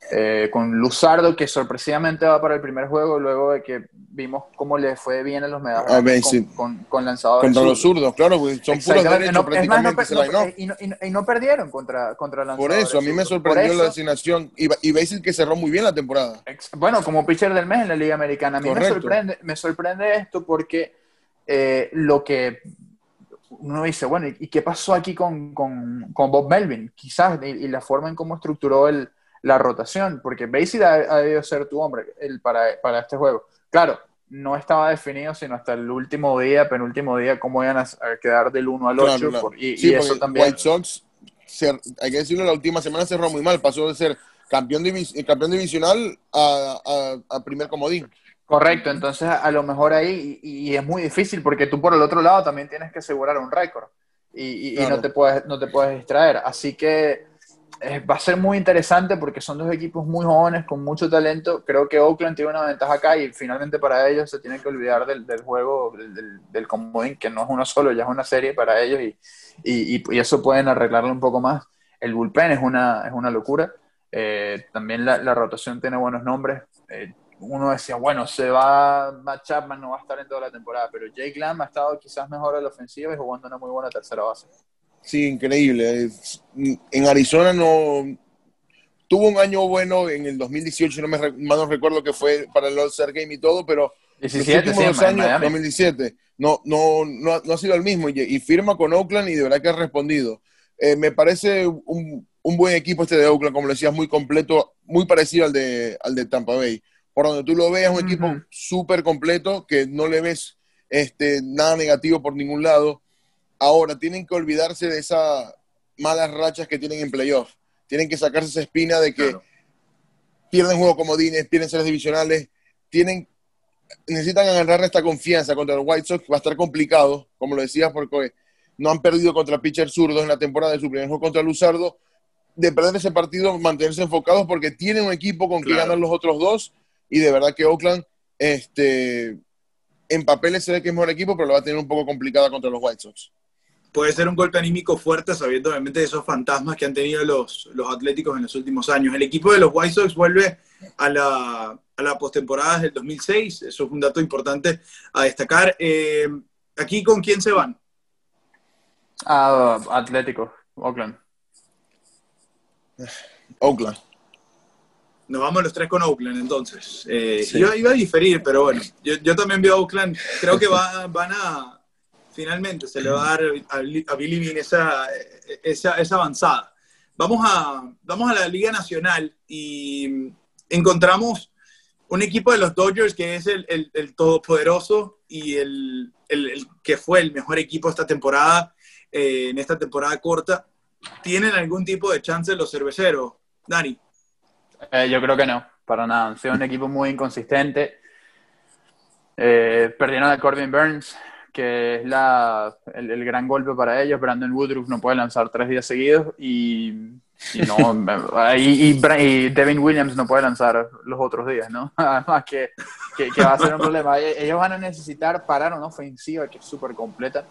eh, con Luzardo, que sorpresivamente va para el primer juego, luego de que vimos cómo le fue bien en los medallas con, con, lanzadores. Contra los zurdos, claro, pues, son puros derechos prácticamente. y, no, perdieron contra, contra lanzadores. Por eso, a mí me sorprendió la designación. Y, y Basil que cerró muy bien la temporada. Bueno, como pitcher del mes en la Liga Americana. A mí me sorprende, me sorprende esto porque eh, lo que uno dice, bueno, ¿y qué pasó aquí con, con, con Bob Melvin? Quizás, y, la forma en cómo estructuró el la rotación, porque Basie ha, ha, debido ser tu hombre el, para, para este juego. Claro, no estaba definido sino hasta el último día, penúltimo día, cómo iban a, quedar del 1 al 8. y, eso también. White Sox, hay que decirlo, la última semana cerró muy mal, pasó de ser campeón, campeón divisional a, a, primer comodín. Correcto, entonces a lo mejor ahí, y, es muy difícil porque tú por el otro lado también tienes que asegurar un récord y, y no, te puedes, no te puedes distraer. Así que eh, va a ser muy interesante porque son dos equipos muy jóvenes con mucho talento. Creo que Oakland tiene una ventaja acá y finalmente para ellos se tienen que olvidar del, del juego, del, del, comodín, que no es uno solo, ya es una serie para ellos y, y, y, eso pueden arreglarlo un poco más. El bullpen es una, es una locura. Eh, también la, la, rotación tiene buenos nombres. Eh, uno decía, bueno, se va Matt Chapman, no va a estar en toda la temporada, pero Jake Lamb ha estado quizás mejor a la ofensiva y jugando una muy buena tercera base. Sí, increíble. En Arizona no tuvo un año bueno en el 2018, no me no recuerdo que fue para el All-Star Game y todo, pero 17, los últimos años, 2017, no, no, no, no, ha sido el mismo y, firma con Oakland y de verdad que ha respondido. Eh, me parece un, un, buen equipo este de Oakland, como le decías, muy completo, muy parecido al de, al de Tampa Bay. Por donde tú lo veas, un equipo súper completo que no le ves este, nada negativo por ningún lado Ahora, tienen que olvidarse de esas malas rachas que tienen en playoff. Tienen que sacarse esa espina de que pierden juegos comodines, pierden series divisionales. Tienen, necesitan agarrar esta confianza contra los White Sox, va a estar complicado, como lo decías, porque no han perdido contra pitcher zurdos en la temporada de su primer juego contra Luzardo. De perder ese partido, mantenerse enfocados porque tienen un equipo con que ganar los otros dos. Y de verdad que Oakland, este, en papeles se ve que es mejor equipo, pero lo va a tener un poco complicada contra los White Sox puede ser un golpe anímico fuerte, sabiendo obviamente de esos fantasmas que han tenido los, los Atléticos en los últimos años. El equipo de los White Sox vuelve a la, a la postemporada del 2006, eso es un dato importante a destacar. Eh, ¿Aquí con quién se van? Ah, Atlético, Oakland. Oakland. Nos vamos los tres con Oakland entonces. Eh, yo iba a diferir, pero bueno, yo, yo también veo a Oakland. Creo que va, van a finalmente se le va a dar a, Billy Bean esa, esa, esa, avanzada. Vamos a, vamos a la Liga Nacional y encontramos un equipo de los Dodgers que es el, el, todopoderoso y el, el, que fue el mejor equipo esta temporada, eh, en esta temporada corta. ¿Tienen algún tipo de chance los cerveceros, Dani? Eh, yo creo que no, para nada. Han sido un equipo muy inconsistente. Eh, perdieron a Corbin Burns, que es la, el, gran golpe para ellos. Brandon Woodruff no puede lanzar tres días seguidos y, y no, y, y, Devin Williams no puede lanzar los otros días, ¿no? Además que, que, va a ser un problema. E, ellos van a necesitar parar una ofensiva que es súper completa,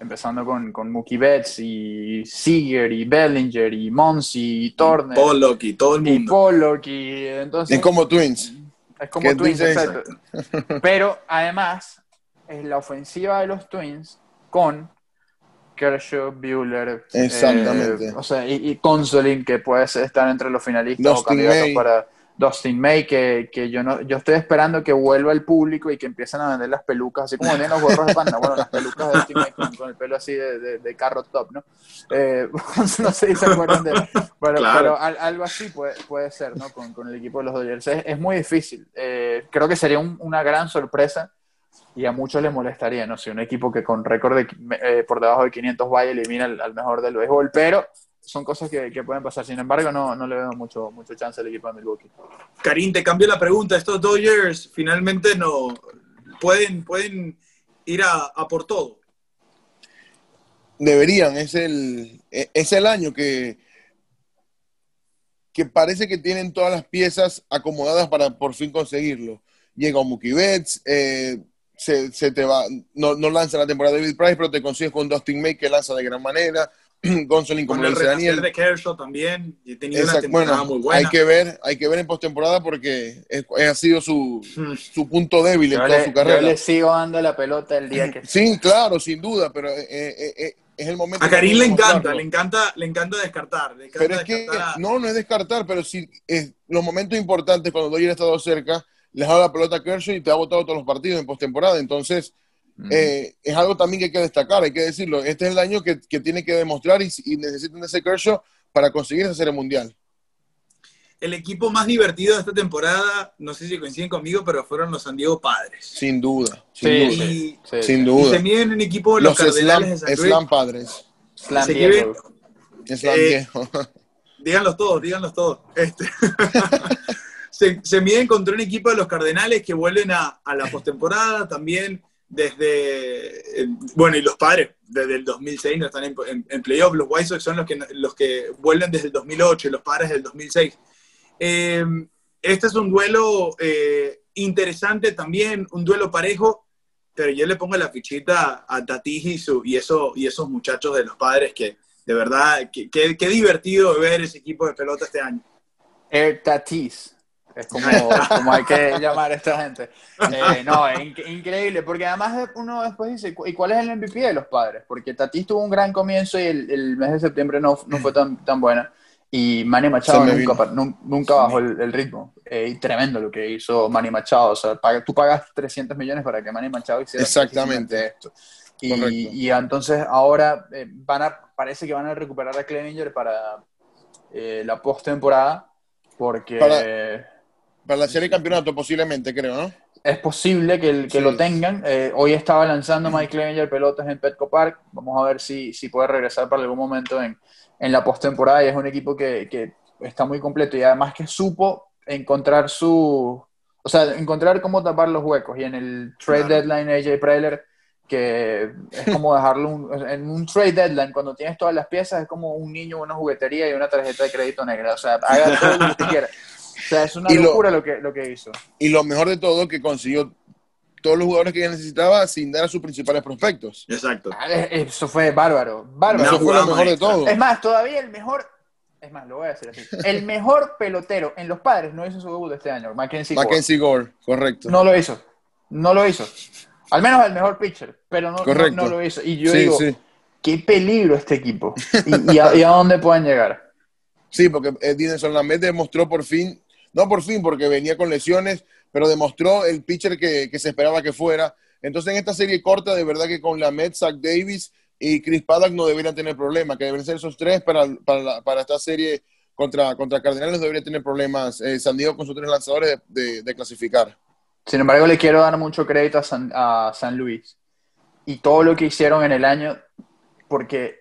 empezando con, con Mookie Betts y Seager y Bellinger y Monsi y Turner. Pollock y todo el mundo. Y Pollock y entonces... Es como Twins. Es como Twins, exacto. Pero además es la ofensiva de los Twins con Kershaw, Bueller, Exactamente. o sea, y, y que puede estar entre los finalistas o candidatos para Dustin May, que, que, yo no, yo estoy esperando que vuelva el público y que empiecen a vender las pelucas, así como venden los gorros de panda, bueno, las pelucas de Dustin May con, el pelo así de, de, carrot top, ¿no? Eh, no sé si se acuerdan de pero, pero algo así puede, puede ser, ¿no? Con, con, el equipo de los Dodgers. Es, es muy difícil. Eh, creo que sería una gran sorpresa y a muchos les molestaría, ¿no? Si un equipo que con récord eh, por debajo de 500 vaya elimina al, mejor del béisbol, pero son cosas que, que, pueden pasar. Sin embargo, no, no le veo mucho, mucho chance al equipo de Milwaukee. Karim, te cambio la pregunta. Estos Dodgers finalmente no pueden, pueden ir a, por todo. deberían, es el, es el año que, que parece que tienen todas las piezas acomodadas para por fin conseguirlo. Llega un Mookie Betts, eh, se, te va, no, no, lanza la temporada de David Price, pero te consigues con Dustin May que lanza de gran manera. Gonzolin, como el Daniel. de Kershaw también, y tenía una temporada muy buena. Hay que ver, hay que ver en postemporada porque ha sido su, hmm. su, punto débil en toda su carrera. Yo le sigo dando la pelota el día que. Sí, claro, sin duda, pero eh, eh, eh, es el momento. A Karim le encanta, le encanta, le encanta descartar. pero es que no, no es descartar, pero sí es los momentos importantes cuando Doyle ha estado cerca, les ha dado la pelota a Kershaw y te ha votado todos los partidos en postemporada. Entonces, eh, es algo también que hay que destacar, hay que decirlo. Este es el año que, tiene que demostrar y, y, necesitan ese Kershaw para conseguir esa serie mundial. El equipo más divertido de esta temporada, no sé si coinciden conmigo, pero fueron los San Diego Padres. Sin duda, sin duda. Y, sin duda. Y se miden en equipo los, Cardenales de San Luis. Padres. Slam eh, díganlos todos, díganlos todos. Este. se, se, miden contra un equipo de los Cardenales que vuelven a, a la postemporada también desde, eh, bueno, y los padres desde el 2006 no están en, en, playoff, los White Sox son los que, los que vuelven desde el 2008, los padres del 2006. Eh, este es un duelo eh, interesante también, un duelo parejo, pero yo le pongo la fichita a Tatis y, su, y, eso, y esos muchachos de los padres que de verdad, qué divertido ver ese equipo de pelota este año. Tatis. Es como, como hay que llamar a esta gente. Eh, no, es increíble, porque además uno después dice, ¿y cuál es el MVP de los padres? Porque Tatis tuvo un gran comienzo y el, el mes de septiembre no, no fue tan, tan buena. Y Manny Machado nunca, nunca bajó el, ritmo. Eh, y tremendo lo que hizo Manny Machado. O sea, tú pagas 300 millones para que Manny Machado hiciera Exactamente. esto. Y, y, entonces ahora eh, van a, parece que van a recuperar a Clevinger para la postemporada porque... Para la serie de campeonato, posiblemente, creo, ¿no? Es posible que, que lo tengan. Eh, hoy estaba lanzando Mike Clevenger pelotas en Petco Park. Vamos a ver si, si puede regresar para algún momento en, en la postemporada. Y es un equipo que, que, está muy completo y además que supo encontrar su. O sea, encontrar cómo tapar los huecos. Y en el trade deadline, AJ Preller, que es como dejarlo en un trade deadline, cuando tienes todas las piezas, es como un niño, una juguetería y una tarjeta de crédito negra. O sea, haga todo lo que quiera. O sea, es una locura lo, que, lo que hizo. Y lo mejor de todo, que consiguió todos los jugadores que necesitaba sin dar a sus principales prospectos. Exacto. Eso fue bárbaro. Bárbaro. Eso fue lo mejor de todo. Es más, todavía el mejor. Es más, lo voy a decir así. El mejor pelotero en los padres no hizo su debut este año, Mackenzie Gore. Mackenzie Gore, correcto. No lo hizo. No lo hizo. Al menos el mejor pitcher, pero no, no, lo hizo. Y yo digo, qué peligro este equipo. ¿Y, a, dónde pueden llegar? Sí, porque eh, Dinelson Lamed demostró por fin no por fin, porque venía con lesiones, pero demostró el pitcher que, se esperaba que fuera. Entonces, en esta serie corta, de verdad que con la Met, Zach Davis y Chris Paddock no deberían tener problemas, que deben ser esos tres para, para, esta serie contra, contra Cardenales, debería tener problemas eh, San Diego con sus tres lanzadores de, clasificar. Sin embargo, le quiero dar mucho crédito a San, a San Luis y todo lo que hicieron en el año, porque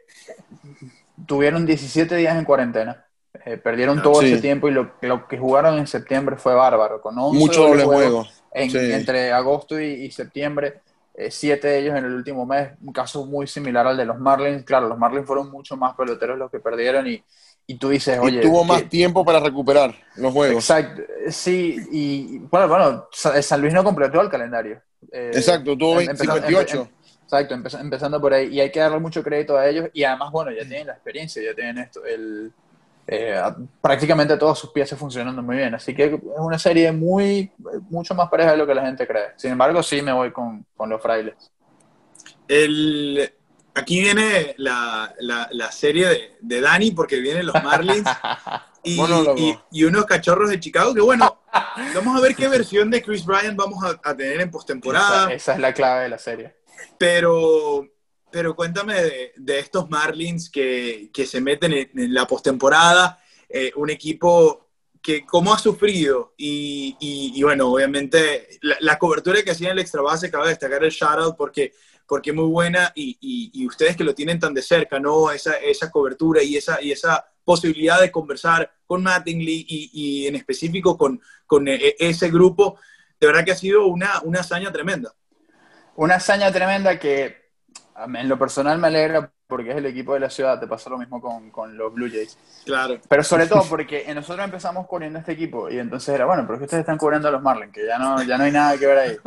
tuvieron 17 días en cuarentena eh, perdieron ah, todo ese tiempo y lo, lo, que jugaron en septiembre fue bárbaro. Con Mucho doble juego. Entre agosto y, septiembre, eh, siete de ellos en el último mes. Un caso muy similar al de los Marlins. Claro, los Marlins fueron mucho más peloteros los que perdieron y, y tú dices, oye. Y tuvo más tiempo para recuperar los juegos. Exacto, sí. Y bueno, bueno, San Luis no completó el calendario. Eh, exacto, tuvo 28. Exacto, empezando por ahí. Y hay que darle mucho crédito a ellos. Y además, bueno, ya tienen la experiencia, ya tienen esto, el, eh, prácticamente todas sus piezas funcionando muy bien. Así que es una serie muy, mucho más pareja de lo que la gente cree. Sin embargo, sí me voy con, con los frailes. El, aquí viene la, la, serie de, de, Dani, porque vienen los Marlins y, y, unos cachorros de Chicago. Que bueno, vamos a ver qué versión de Chris Bryant vamos a, a tener en postemporada. Esa, esa es la clave de la serie. Pero pero cuéntame de, estos Marlins que, se meten en, la postemporada, eh, un equipo que cómo ha sufrido y, bueno, obviamente la, cobertura que hacía en el extra base, cabe destacar el shoutout porque porque es muy buena y, ustedes que lo tienen tan de cerca, ¿no? Esa, esa cobertura y esa, y esa posibilidad de conversar con Mattingly y, en específico con, con eh, ese grupo, de verdad que ha sido una, una hazaña tremenda. Una hazaña tremenda que en lo personal me alegra porque es el equipo de la ciudad, te pasa lo mismo con, con, los Blue Jays. Claro. Pero sobre todo porque nosotros empezamos corriendo este equipo y entonces era, bueno, pero es que ustedes están cubriendo a los Marlins, que ya no, ya no hay nada que ver ahí.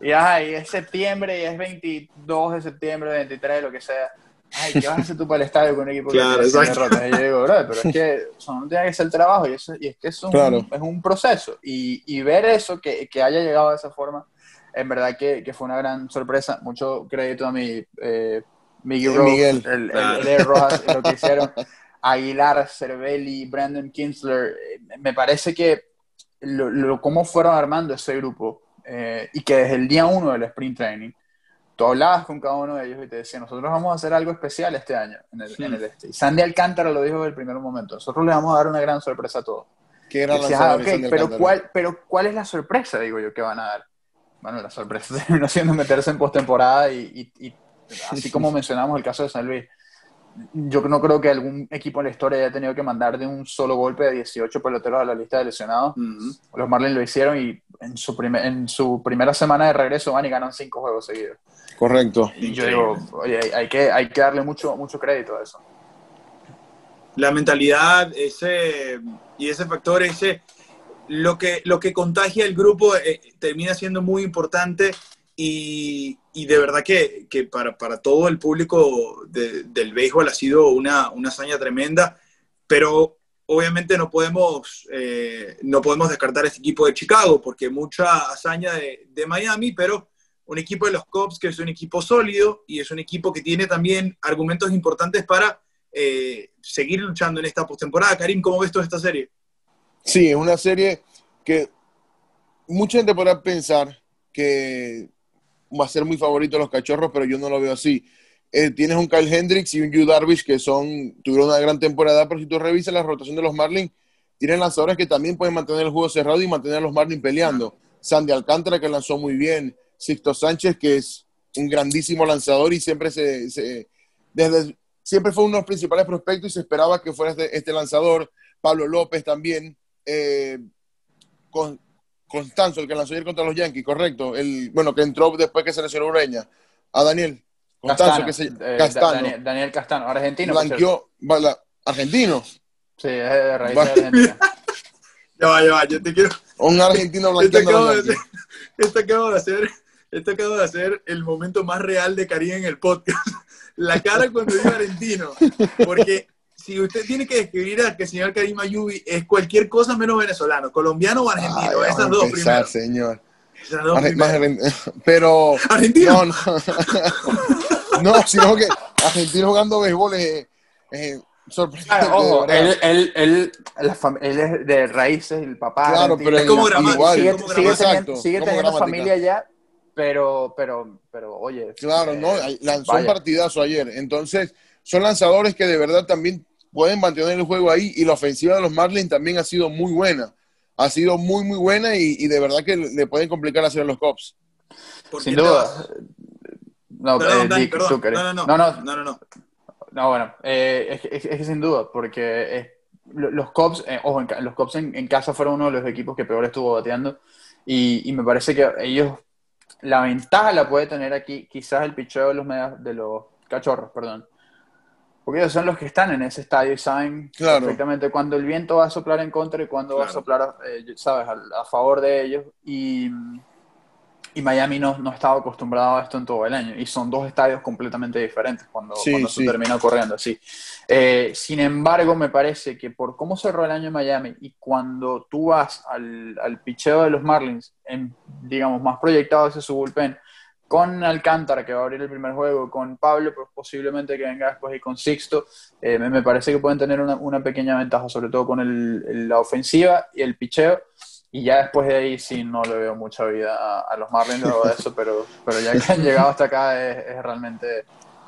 Y, ay, es septiembre y es 22 de septiembre, 23, lo que sea. Ay, ¿qué vas a hacer tú para el estadio con un equipo claro, que tiene derrotas? Y yo digo, bro, pero es que eso no tiene que ser el trabajo y, eso, y es que es un, Claro. es un proceso. Y, y ver eso, que, que haya llegado de esa forma, en verdad que, que fue una gran sorpresa. Mucho crédito a mi eh, Miguel, Eh, Rose, Miguel. el, el, Ed Rojas, lo que hicieron. Aguilar, Cervelli, Brandon Kinsler. eh, Me parece que lo, lo- cómo fueron armando ese grupo eh, y que desde el día uno del sprint training, tú hablabas con cada uno de ellos y te decían, nosotros vamos a hacer algo especial este año en el, en el este. Y Sandy Alcántara lo dijo desde el primer momento, nosotros le vamos a dar una gran sorpresa a todos. Que era Y decías, ah, pero, Alcántara. ¿cuál, pero ¿cuál es la sorpresa, digo yo, que van a dar? Bueno, la sorpresa terminó siendo meterse en postemporada y, y, y así como mencionamos el caso de San Luis, yo no creo que algún equipo en la historia haya tenido que mandar de un solo golpe de 18 peloteros a la lista de lesionados. Los Marlins lo hicieron y en su, primer- en su primera semana de regreso van y ganan cinco juegos seguidos. Correcto. Y yo digo, oye, hay- hay que, hay que darle mucho, mucho crédito a eso. la mentalidad, ese y ese factor, ese lo que, lo que contagia el grupo eh, termina siendo muy importante y, y de verdad que, que para, para todo el público de- del béisbol ha sido una, una hazaña tremenda, pero obviamente no podemos, eh, no podemos descartar este equipo de Chicago porque mucha hazaña de, de Miami, pero un equipo de los Cubs que es un equipo sólido y es un equipo que tiene también argumentos importantes para eh, seguir luchando en esta postemporada. Karim, ¿cómo ves toda esta serie? Sí, es una serie que mucha gente podrá pensar que va a ser muy favorito los cachorros, pero yo no lo veo así. Eh, tienes un Kyle Hendricks y un Yu Darvish que son, tuvieron una gran temporada, pero si tú revisas la rotación de los Marlins, tienen lanzadores que también pueden mantener el juego cerrado y mantener a los Marlins peleando. Sandy Alcántara, que lanzó muy bien. Sixto Sánchez, que es un grandísimo lanzador y siempre se, se- desde, siempre fue uno de los principales prospectos y se esperaba que fuera este, este lanzador. Pablo López también. Eh, con, Constanzo, el que lanzó ayer contra los Yankees, correcto. El, bueno, que entró después que se lesionó Ureña. A Daniel. Constanzo, Castano, que se eh, Castano. Daniel, Daniel Castano, argentino. blanqueó, bala- argentino. Sí, es de raíz de Argentina. Ya va, ya va, yo te quiero. Un argentino Esto blanqueando a acabo, de hacer, esto acabo de hacer, esto acabo de hacer el momento más real de Karim en el podcast. La cara cuando digo argentino. Porque si usted tiene que describir a que el señor Karim Ayubi es cualquier cosa menos venezolano, colombiano o Ay, argentino. vamos esas dos empezar, primero. señor. Esas dos primero. Pero. ¿Argentino? No, no. no, sino que argentino jugando béisbol es, es sorprendente. Ah, ojo, él, él, él, la él es de raíces, el papá. Claro, argentino. pero Es como gramática, igual, sigue, como sigue gramática. teniendo, Exacto, sigue como teniendo gramática. familia allá, pero, pero, pero, oye. Claro, eh, no, lanzó un partidazo ayer. Entonces, son lanzadores que de verdad también pueden mantener el juego ahí y la ofensiva de los Marlins también ha sido muy buena. Ha sido muy, muy buena y, y de verdad que le pueden complicar hacer los Cops. ¿Por Sin duda. vas? No, Perdón, eh, Dani, Dick perdón. Zucker. No, no, no. no, no, no, no, no. No, bueno, eh, es, que- es, es que sin duda, porque es- los Cubs, eh, ojo, en los Cubs en, en casa fueron uno de los equipos que peor estuvo bateando y, y me parece que ellos, la ventaja la puede tener aquí quizás el picheo de los, medias- de los cachorros, perdón. Porque ellos son los que están en ese estadio y saben Claro. perfectamente cuándo el viento va a soplar en contra y cuándo va a soplar, eh, sabes, a, a favor de ellos. Y, y Miami no, no estaba acostumbrado a esto en todo el año. Y son dos estadios completamente diferentes cuando, Sí, cuando sí. se termina corriendo así. Eh, sin embargo, me parece que por cómo cerró el año en Miami y cuando tú vas al, al picheo de los Marlins, en, digamos, más proyectado hacia su bullpen, con Alcántara, que va a abrir el primer juego, con Pablo, pues, posiblemente que venga después, y con Sixto, eh, me, me parece que pueden tener una, una pequeña ventaja, sobre todo con el- el- la ofensiva y el picheo. Y ya después de ahí sí no le veo mucha vida a, a los Marlins luego de eso, pero, pero ya que han llegado hasta acá es, es realmente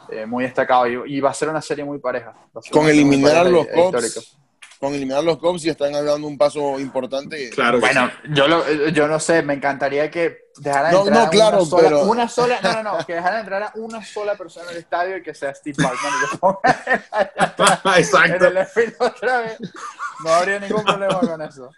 eh, muy destacado y, y va a ser una serie muy pareja. Con eliminar a los e-. Cops, con eliminar los Cops y están dando un paso importante. Claro Bueno, yo, lo, yo no sé, me encantaría que dejaran No, entrar no, a claro, una sola, pero- una sola, no, no, no, que dejaran entrar a una sola persona al estadio y que sea Steve Bartman y lo pongan en Exacto. el otra vez. No habría ningún problema con eso.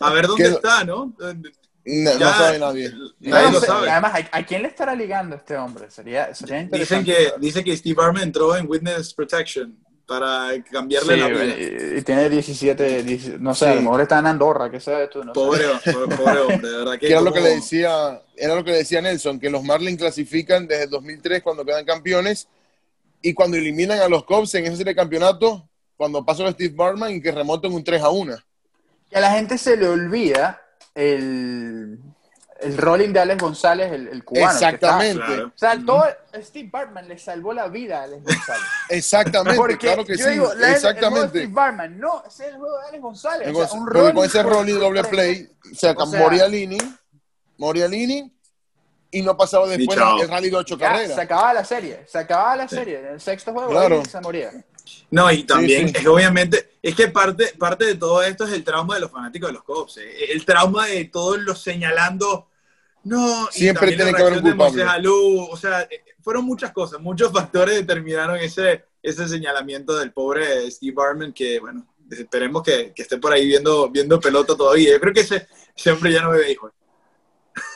A ver dónde está, ¿no? No, no Ya, sabe nadie. Nadie No lo sabe. Además, ¿a, a quién le estará ligando este hombre? Sería, sería Dicen interesante. que, dice que Steve Barman entró en Witness Protection para cambiarle Sí, la vida. y, y tiene 17, 10 no sé, a lo mejor está en Andorra, ¿qué sabes tú? No sé. Pobre, pobre, pobre hombre, de verdad que, era lo que le decía, era lo que le decía Nelson, que los Marlins clasifican desde el 2003 cuando quedan campeones y cuando eliminan a los Cubs en ese serie de campeonato, cuando pasó a Steve Barman y que remontan un 3 a 1. Que a la gente se le olvida el, el rolling de Alex González, el, el cubano. Exactamente, Claro. está- o sea, todo Steve Bartman le salvó la vida a Alex González. exactamente, Porque claro que yo sí, digo, la- el- El juego de exactamente. Steve Bartman, no, ese es el juego de Alex González. o sea, un con ese rolling doble play, saca O sea- Morialini, Morialini y no pasaba después el rally de ocho Ya, carreras. se acababa la serie, se acababa la serie. En el sexto juego Claro. se moría. No, y también sí. es que obviamente, es que parte, parte de todo esto es el trauma de los fanáticos de los Cubs. eh. El trauma de todos los señalando. No, Siempre tiene que haber un culpable. Alou, o sea, eh, fueron muchas cosas, muchos factores determinaron ese, ese señalamiento del pobre Steve Barman, que bueno, esperemos que, que esté por ahí viendo, viendo pelota todavía. Yo creo que ese, ese hombre ya no bebe hijos.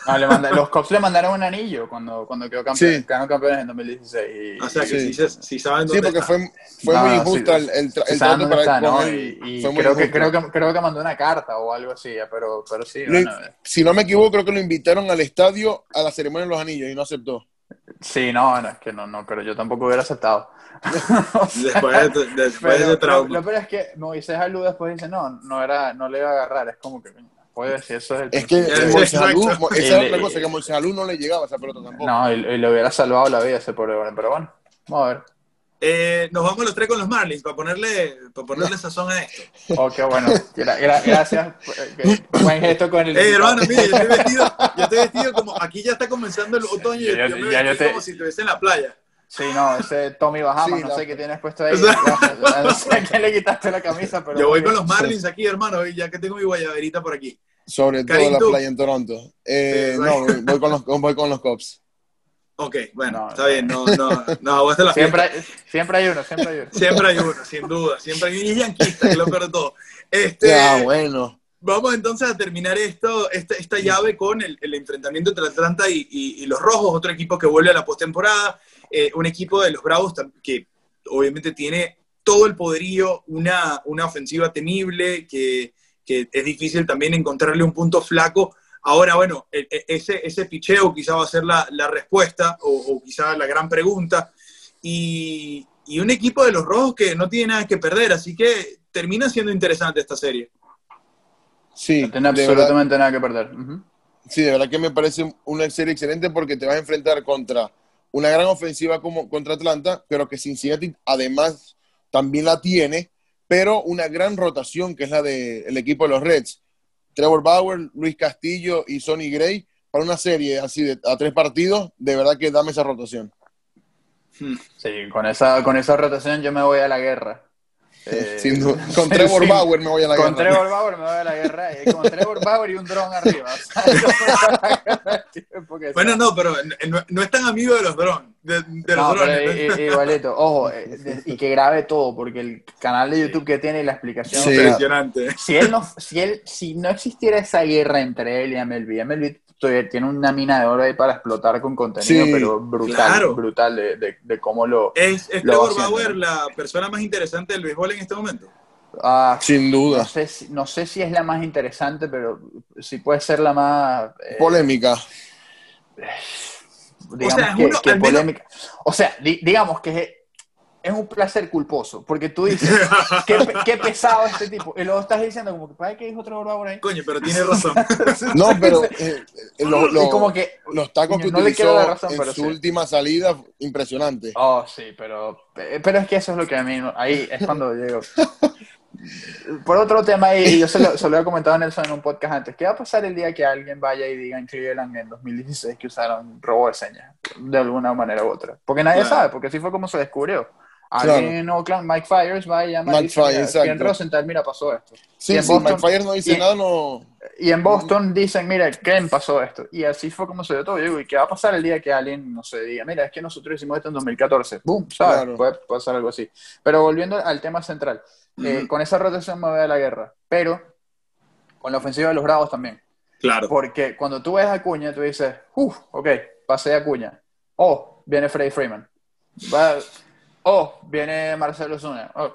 No, le manda- los Cubs le mandaron un anillo cuando, cuando quedó campeón, Sí. quedaron campeones en 2016. Y, O sea, que Sí. sí, sí saben Sí, dónde porque está. fue, fue No, muy sí, el, el, sí el trato para está, ¿no? con él. Y, creo, que, injusto. creo, que, creo que mandó una carta o algo así, pero, pero sí, Lo- bueno, si no me equivoco, creo que lo invitaron al estadio a la ceremonia de los anillos y no aceptó. sí, no, no, es que no, no, pero yo tampoco hubiera aceptado. Después, de, después de Pero ese lo, trauma. lo peor es que Moisés Alú después dice, no, no, era, no le iba a agarrar, es como que, puede decir, eso es el Es que principio. Sí, Moisés Alou- exacto. Mo- esa es otra cosa, que Alou no le llegaba esa pelota tampoco. No, y, y le hubiera salvado la vida ese pobre pero bueno, vamos a ver. Eh, nos vamos los tres con los Marlins para ponerle, para ponerle sazón a esto. Oh, qué bueno. Gra- gra- gracias. eh, Buen gesto con el. Eh, hermano, mire, yo estoy vestido, yo estoy vestido como, aquí ya está comenzando el otoño y Ya- yo me ya yo vestí te- como si estuviese en la playa. Sí, no, ese Tommy Bahamas, Sí, no la- sé qué tienes puesto ahí. O sea- Ya, No sé a quién le quitaste la camisa, pero. Yo voy con los Marlins aquí, hermano, y ya que tengo mi guayaberita por aquí. Sobre todo la playa en Toronto. Eh, Sí, no, voy con los, voy con los Cops. Ok, bueno, No, está no. bien, no, no, no, la Siempre hay, siempre hay uno, siempre hay uno. Siempre hay uno, sin duda, siempre hay uno. Y yanquista, que es lo peor de todo. Este, Ya, bueno. Vamos entonces a terminar esto, esta, esta llave con el, el enfrentamiento entre Atlanta y, y- y los Rojos, otro equipo que vuelve a la postemporada, eh, un equipo de los Bravos que obviamente tiene todo el poderío, una, una ofensiva temible, que, que es difícil también encontrarle un punto flaco. Ahora, bueno, e- e- ese, ese picheo quizá va a ser la, la respuesta o, o quizá la gran pregunta. Y, y un equipo de los Rojos que no tiene nada que perder, así que termina siendo interesante esta serie. Sí, No tiene de verdad, absolutamente nada que perder. Sí, de verdad que me parece una serie excelente porque te vas a enfrentar contra una gran ofensiva como contra Atlanta, pero que Cincinnati además también la tiene, pero una gran rotación que es la del equipo de los Reds. Trevor Bauer, Luis Castillo y Sonny Gray para una serie así de a tres partidos, de verdad que dame esa rotación. Sí, con esa, con esa rotación yo me voy a la guerra. Eh, Sin duda. Con Trevor sí. Bauer me voy a la Con guerra. Trevor Bauer me voy a la guerra. Y con Trevor Bauer y un dron arriba. Bueno, no, pero no, no es tan amigo de los drones. De, de los No, drones. pero igualito, ojo, eh, de- y que grabe todo, porque el canal de YouTube que tiene y la explicación. Sí. Impresionante. si él no, si él, si no existiera esa guerra entre él y MLB, MLB tiene una mina de oro ahí para explotar con contenido, Sí, pero brutal, claro. brutal de, de, de cómo lo. ¿Es, es Lo Trevor haciendo, Bauer la persona más interesante del béisbol en este momento? Ah, Sin no duda. sé, no sé si es la más interesante, pero sí puede ser la más. eh, Polémica. digamos O sea, es que, uno- que al menos- polémica. O sea, di- digamos que es, un placer culposo, porque tú dices, qué, qué pesado este tipo, y luego estás diciendo como que, ¿para qué dijo Trevor Bauer ahí? Coño, pero tiene razón. No, pero eh, eh, lo- lo- como que, los tacos que no le quiero utilizó dar razón, en pero su sí. última salida, impresionante. oh, sí, pero, pero es que eso es lo que a mí, ahí es cuando llego. Por otro tema, y yo se lo, se lo he comentado a Nelson en un podcast antes, ¿qué va a pasar el día que alguien vaya y diga en Cleveland en 2016 que usaron robo de señas, de alguna manera u otra? Porque nadie sabe, porque así fue como se descubrió. Alguien Claro. en Oakland, Mike Fires, va y llama Mike y dice, mira, Fires, exacto. Rosenthal, mira, pasó esto. y Sí, en sí, Boston- Mike Fires no dice y- nada, no. Y en Boston dicen, mira, Ken pasó esto. Y así fue como se dio todo. Yo digo, ¿y qué va a pasar el día que alguien, no sé, diga, mira, es que nosotros hicimos esto en 2014? ¡Boom! ¿Sabes? Claro. Puede pasar algo así. Pero volviendo al tema central, eh, con esa rotación me voy a la guerra. Pero con la ofensiva de los Bravos también. Claro. Porque cuando tú ves a Acuña, tú dices, uff, ok, pasé a Acuña. Oh, viene Freddy Freeman. Va- oh, viene Marcelo Zuna. Oh,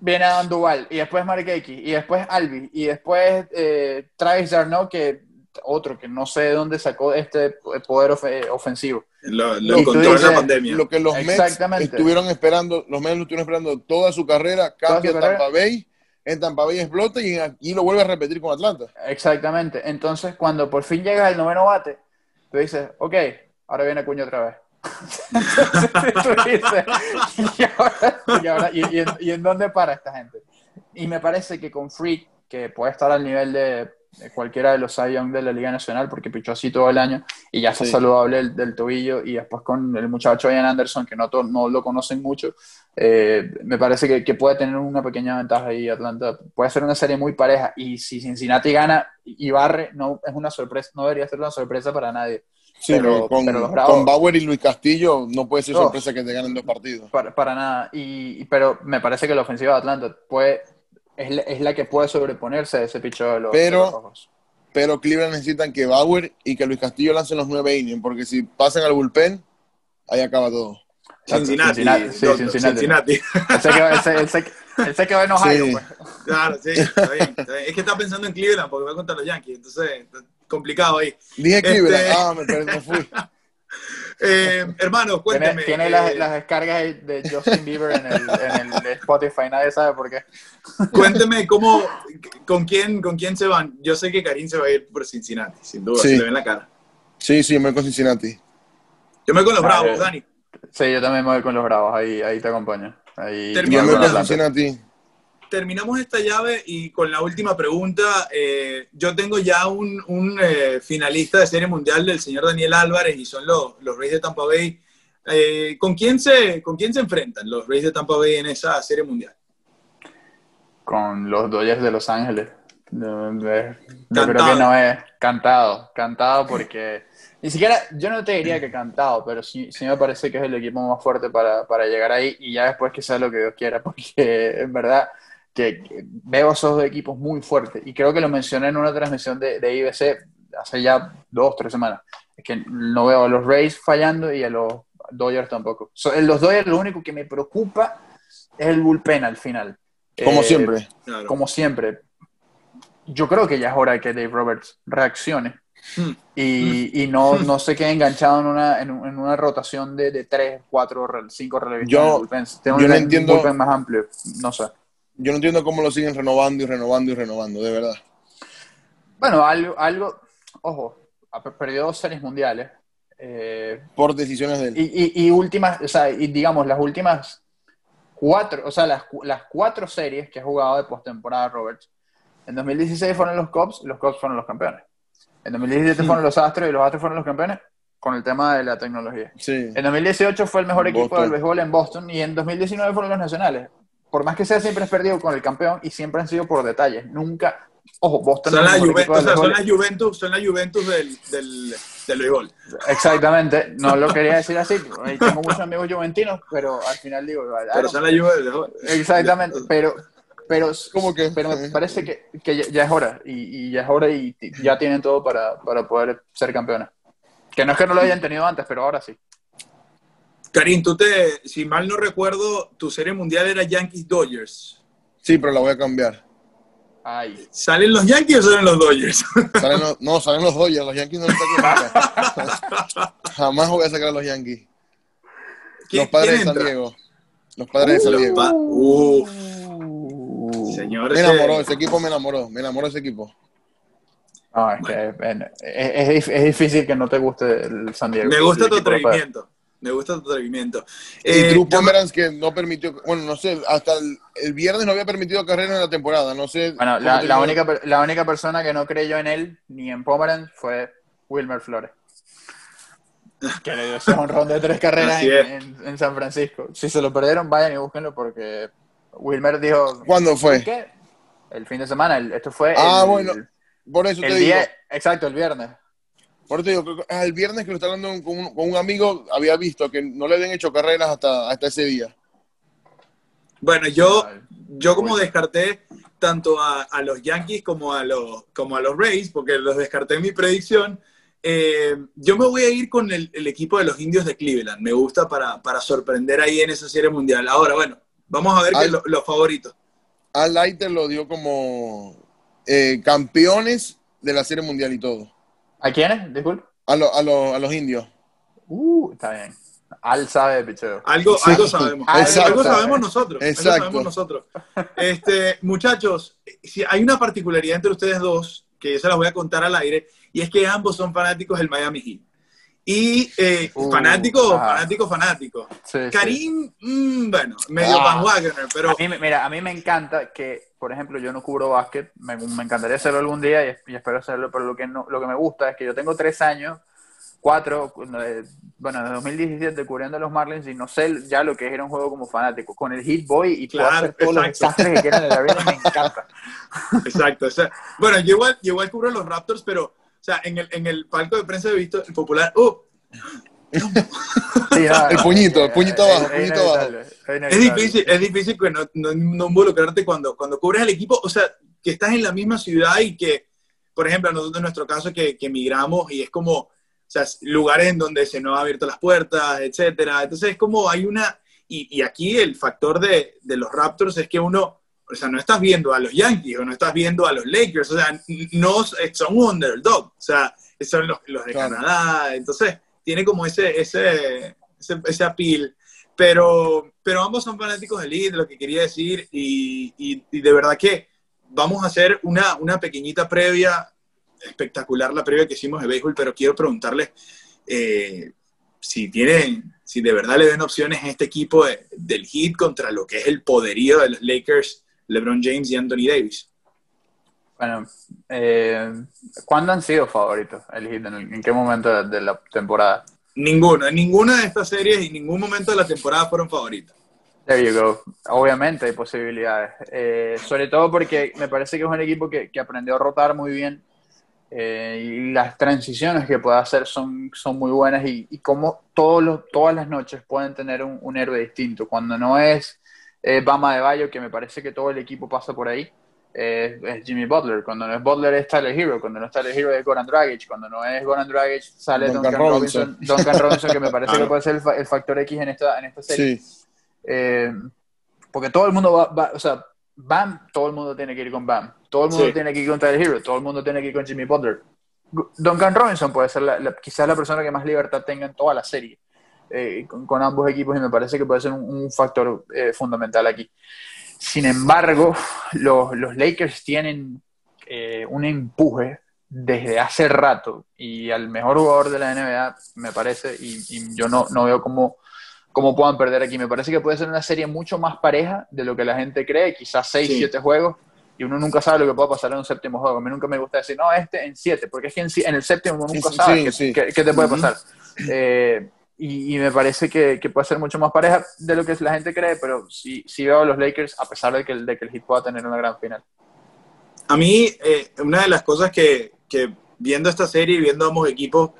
viene Adam Duval. Y después Mark X. Y después Albi. Y después eh, Travis Darno, que otro que no sé de dónde sacó este poder ofe- ofensivo. Lo, lo tú controla la pandemia. Lo que los Mets estuvieron esperando, los Mets lo estuvieron esperando toda su carrera, cambia su carrera. Tampa Bay, en Tampa Bay explota y aquí lo vuelve a repetir con Atlanta. Exactamente. Entonces, cuando por fin llegas al noveno bate, tú dices, ok, ahora viene Acuña otra vez. ¿y, ahora, y, ahora- y- en, y en dónde para esta gente? Y me parece que con Freak, que puede estar al nivel de, de cualquiera de los Young de la Liga Nacional, porque pichó así todo el año y ya está Sí. saludable del, del tobillo, y después con el muchacho Ian Anderson, que no, to- no lo conocen mucho, eh, me parece que, que puede tener una pequeña ventaja ahí Atlanta. Puede ser una serie muy pareja, y si Cincinnati gana y barre, no es una sorpresa, no debería ser una sorpresa para nadie. Sí, Pero- con, pero los Bravos- con Bauer y Luis Castillo no puede ser No. sorpresa que te ganen dos partidos. Para, para nada. Y, y- pero me parece que la ofensiva de Atlanta puede, es, la, es la que puede sobreponerse a ese picheo de los, Pero- de los rojos. Pero Cleveland necesitan que Bauer y que Luis Castillo lancen los nueve innings, porque si pasan al bullpen, ahí acaba todo. Cincinnati. Cincinnati, sí, Cincinnati. Cincinnati. Él se quedó, él se- él se- él se quedó en Ohio, Sí. pues. Claro, sí, está bien, está bien. Es que está pensando en Cleveland porque va contra los Yankees, entonces complicado ahí. Dije Cleveland, Este- ah, me perdí, me fui. Eh, hermano, cuénteme. Tiene, tiene eh, las, las descargas de Justin Bieber en el, en el Spotify, nadie sabe por qué. Cuénteme cómo, con quién, con quién se van. Yo sé que Karim se va a ir por Cincinnati, sin duda, Sí. se le ve en la cara. Sí, sí, me voy con Cincinnati. Yo me voy con los. Bravos, Dani. Sí, yo también me voy con los Bravos, ahí, ahí te acompaño. Ahí, Termino Yo me voy con. Cincinnati. Terminamos esta llave y con la última pregunta. eh, yo tengo ya un, un, eh, finalista de Serie Mundial del señor Daniel Álvarez y son los, los Rays de Tampa Bay. Eh, ¿con, quién se, ¿Con quién se enfrentan los Rays de Tampa Bay en esa Serie Mundial? con los Dodgers de Los Ángeles. No, Yo creo que no es cantado, cantado porque ni siquiera, yo no te diría que cantado, pero sí, sí me parece que es el equipo más fuerte para, para llegar ahí y ya después que sea lo que Dios quiera, porque en verdad que, veo esos dos equipos muy fuertes y creo que lo mencioné en una transmisión de, de IBC hace ya dos, tres semanas. Es que no veo a los Rays fallando y a los Dodgers tampoco. So, en los Dodgers lo único que me preocupa es el bullpen al final. Como Eh, siempre. Claro. como siempre, yo creo que ya es hora de que Dave Roberts reaccione Hmm. y, y no, no se quede enganchado en una, en, en una rotación de, de 3, 4, 5 relevistas. Yo- en el bullpen. Tiene yo un, no entiendo- bullpen más amplio, no sé. Yo no entiendo cómo lo siguen renovando y renovando y renovando, de verdad. Bueno, algo, algo ojo, perdió dos series mundiales. eh, Por decisiones de él. y, y, y últimas, o sea, y digamos, las últimas cuatro, o sea, las, las cuatro series que ha jugado de postemporada Roberts, en 2016 fueron los Cubs, y los Cubs fueron los campeones. En 2017 fueron los Astros y los Astros fueron los campeones con el tema de la tecnología. Sí. En 2018 fue el mejor equipo Boston. del béisbol en Boston y en 2019 fueron los nacionales. Por más que sea, siempre has perdido con el campeón y siempre han sido por detalles. Nunca, ojo, Son es las el mejor Juventus, o del sea, son las Juventus, son las Juventus del, del, del béisbol. Exactamente, no lo quería decir así. Tengo muchos amigos juventinos, pero al final digo, Pero son las Juventus del béisbol. exactamente, pero, pero, ¿Cómo que? pero me parece que, que ya, ya es hora y, y ya es hora y ya tienen todo para, para poder ser campeones. Que no es que no lo hayan tenido antes, pero ahora sí. Karim, tú te, si mal no recuerdo, tu serie mundial era Yankees Dodgers. Sí, pero la voy a cambiar. Ay, ¿Salen los Yankees o salen los Dodgers? Salen los- no, salen los Dodgers, los Yankees no los sacan nunca. Jamás voy a sacar a los Yankees. ¿Quién- Los padres de San? Diego. Los padres de San Diego. pa- Uf, Uh, señor. Me enamoró, ese equipo me enamoró, me enamoró ese equipo. no, es, que, es, es- es difícil que no te guste el San Diego. Me gusta tu atrevimiento. Me gusta tu atrevimiento. Y Eh, Drew Pomeranz que no permitió, bueno, no sé, hasta el, el viernes no había permitido carrera en la temporada, no sé. Bueno, la, única, la única persona que no creyó en él, ni en Pomeranz, fue Wilmer Flores. Que le dio ese honrón de tres carreras en, en- en San Francisco. Si se lo perdieron, vayan y búsquenlo porque Wilmer dijo... ¿Cuándo fue? ¿Qué? El fin de semana. el- esto fue Ah, el, bueno, Por eso te el digo, día... Exacto, el viernes. Por eso digo, que el viernes que lo está hablando con un, con un amigo, había visto que no le habían hecho carreras hasta, hasta ese día. Bueno, yo, yo como descarté tanto a, los Yankees como a los, como a los Rays, porque los descarté en mi predicción. Eh, yo me voy a ir con el, equipo de los indios de Cleveland. Me gusta para, para, sorprender ahí en esa serie mundial. Ahora, bueno, vamos a ver los favoritos. Al Leiter lo dio como eh, campeones de la serie mundial y todo. ¿A quiénes? Disculpe. A, a los indios. Uh, está bien. Al sabe de picheo. Algo, algo sabemos. Algo sabemos nosotros. Exacto. Algo sabemos nosotros. Este, muchachos, si hay una particularidad entre ustedes dos, que yo se las voy a contar al aire, y es que ambos son fanáticos del Miami Heat. Y eh, uh, fanático, fanático, fanático. Karim, mm, bueno, medio ah. Wagner, pero... A mí, mira, a mí me encanta que, por ejemplo, yo no cubro básquet, me, encantaría hacerlo algún día y, espero hacerlo, pero lo que, no, lo que me gusta es que yo tengo tres años cuatro, eh, bueno, en 2017 cubriendo a los Marlins y no sé ya lo que es era un juego como fanático. Con el Hit Boy y claro, hacer todos los desastres que quieran en la vida, me encanta. Exacto. O sea, bueno, yo igual, yo igual cubro a los Raptors, pero, o sea, en el, en el palco de prensa he visto el popular, ¡oh! el puñito, el puñito abajo, el puñito abajo. Es difícil, es difícil que no, no, no, involucrarte cuando, cuando cubres al equipo, o sea, que estás en la misma ciudad y que, por ejemplo, nosotros en nuestro caso que, que emigramos y es como, o sea, lugares en donde se nos han abierto las puertas, etcétera. Entonces es como hay una, y, aquí el factor de, de, los Raptors es que uno, o sea, no estás viendo a los Yankees o no estás viendo a los Lakers, o sea, no son un underdog, o sea, son los, los de Canadá, entonces tiene como ese, ese, ese, ese appeal. Pero, pero ambos son fanáticos del lead, lo que quería decir, y, y, y de verdad que vamos a hacer una, una pequeñita previa espectacular la previa que hicimos de béisbol, pero quiero preguntarle eh, si tienen, si de verdad le ven opciones a este equipo del Heat contra lo que es el poderío de los Lakers, LeBron James y Anthony Davis. Bueno, eh, ¿cuándo han sido favoritos el Heat? ¿En, qué momento de, la temporada? Ninguno, en ninguna de estas series y ningún momento de la temporada fueron favoritos. There you go. Obviamente hay posibilidades. Eh, sobre todo porque me parece que es un equipo que, que aprendió a rotar muy bien eh, y las transiciones que puede hacer son, son muy buenas y, y como todos los, todas las noches pueden tener un, un héroe distinto. Cuando no es eh, Bama de Bayo, que me parece que todo el equipo pasa por ahí, eh, es Jimmy Butler. Cuando no es Butler es Tyler Hero. Cuando no es Tyler Hero es Goran Dragic. Cuando no es Goran Dragic sale Duncan, Robinson. Duncan Robinson, que me parece que puede ser el, factor X en esta, en esta serie. porque todo el mundo va, o sea, Bam, todo el mundo tiene que ir con Bam. Todo el mundo tiene que ir con Tyler Hero. Todo el mundo tiene que ir con Jimmy Butler. Duncan Robinson puede ser la, quizás la persona que más libertad tenga en toda la serie eh, con, ambos equipos y me parece que puede ser un, factor eh, fundamental aquí. Sin embargo, los, los Lakers tienen eh, un empuje desde hace rato y al mejor jugador de la NBA, me parece, y, y yo no, no veo cómo cómo puedan perder aquí. Me parece que puede ser una serie mucho más pareja de lo que la gente cree, quizás 6, 7 juegos, y uno nunca sabe lo que puede pasar en un séptimo juego. A mí nunca me gusta decir, no, este en 7, porque es que en, el séptimo uno nunca sabe qué, te puede pasar. Eh, y, me parece que, puede ser mucho más pareja de lo que la gente cree, pero sí, sí veo a los Lakers, a pesar de que, el, de que el pueda tener una gran final. A mí, eh, una de las cosas que, viendo esta serie y viendo ambos equipos,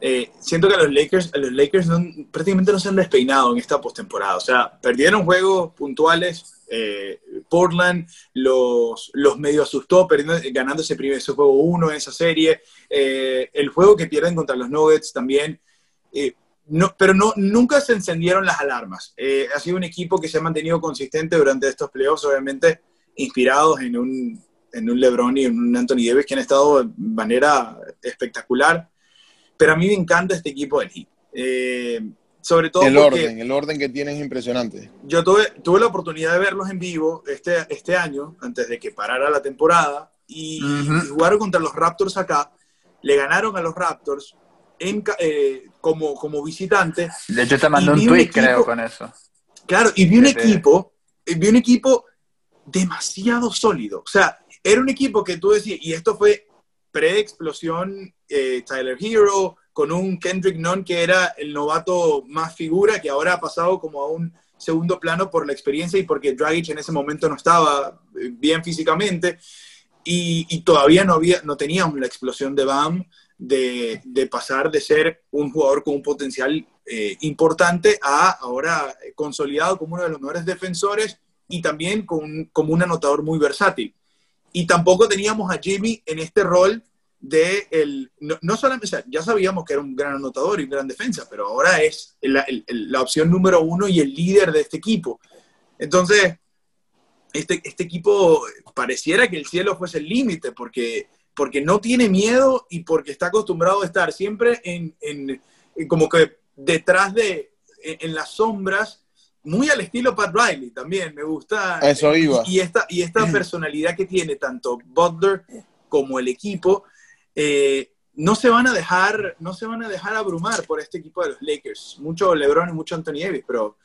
eh, siento que a los Lakers, los Lakers prácticamente no se han despeinado en esta postemporada. O sea, perdieron juegos puntuales. Eh, Portland los, los medio asustó perdiendo, ganando ese, primer, juego uno en esa serie. El juego que pierden contra los Nuggets también. No, pero no, nunca se encendieron las alarmas. ha sido un equipo que se ha mantenido consistente durante estos playoffs, obviamente inspirados en un, en un LeBron y en un Anthony Davis que han estado de manera espectacular. Pero a mí me encanta este equipo del Heat. Eh, sobre todo el orden, el orden que tienen es impresionante. Yo tuve, tuve la oportunidad de verlos en vivo este, este año, antes de que parara la temporada, y, jugaron contra los Raptors acá. Le ganaron a los Raptors en, eh, como, como visitante. De hecho, te mandó un tweet, creo, con eso. Claro, y vi un equipo, vi un equipo demasiado sólido. O sea, era un equipo que tú decías, y esto fue pre-explosión eh, Tyler Hero, con un Kendrick Nunn que era el novato más figura, que ahora ha pasado como a un segundo plano por la experiencia y porque Dragic en ese momento no estaba eh, bien físicamente y, todavía no, había, no teníamos la explosión de Bam de, pasar de ser un jugador con un potencial eh, importante a ahora consolidado como uno de los mejores defensores y también con, como un anotador muy versátil. Y tampoco teníamos a Jimmy en este rol de el, no, solamente, o ya sabíamos que era un gran anotador y un gran defensa, pero ahora es la, la opción número uno y el líder de este equipo. Entonces, este, este equipo pareciera que el cielo fuese el límite, porque, porque no tiene miedo y porque está acostumbrado a estar siempre en, en, como que detrás de, en, las sombras, muy al estilo Pat Riley también, me gusta. Eso iba. Y, esta, y esta personalidad que tiene tanto Butler como el equipo, eh, no se van a dejar, no se van a dejar abrumar por este equipo de los Lakers. Mucho LeBron y mucho Anthony Davis, pero,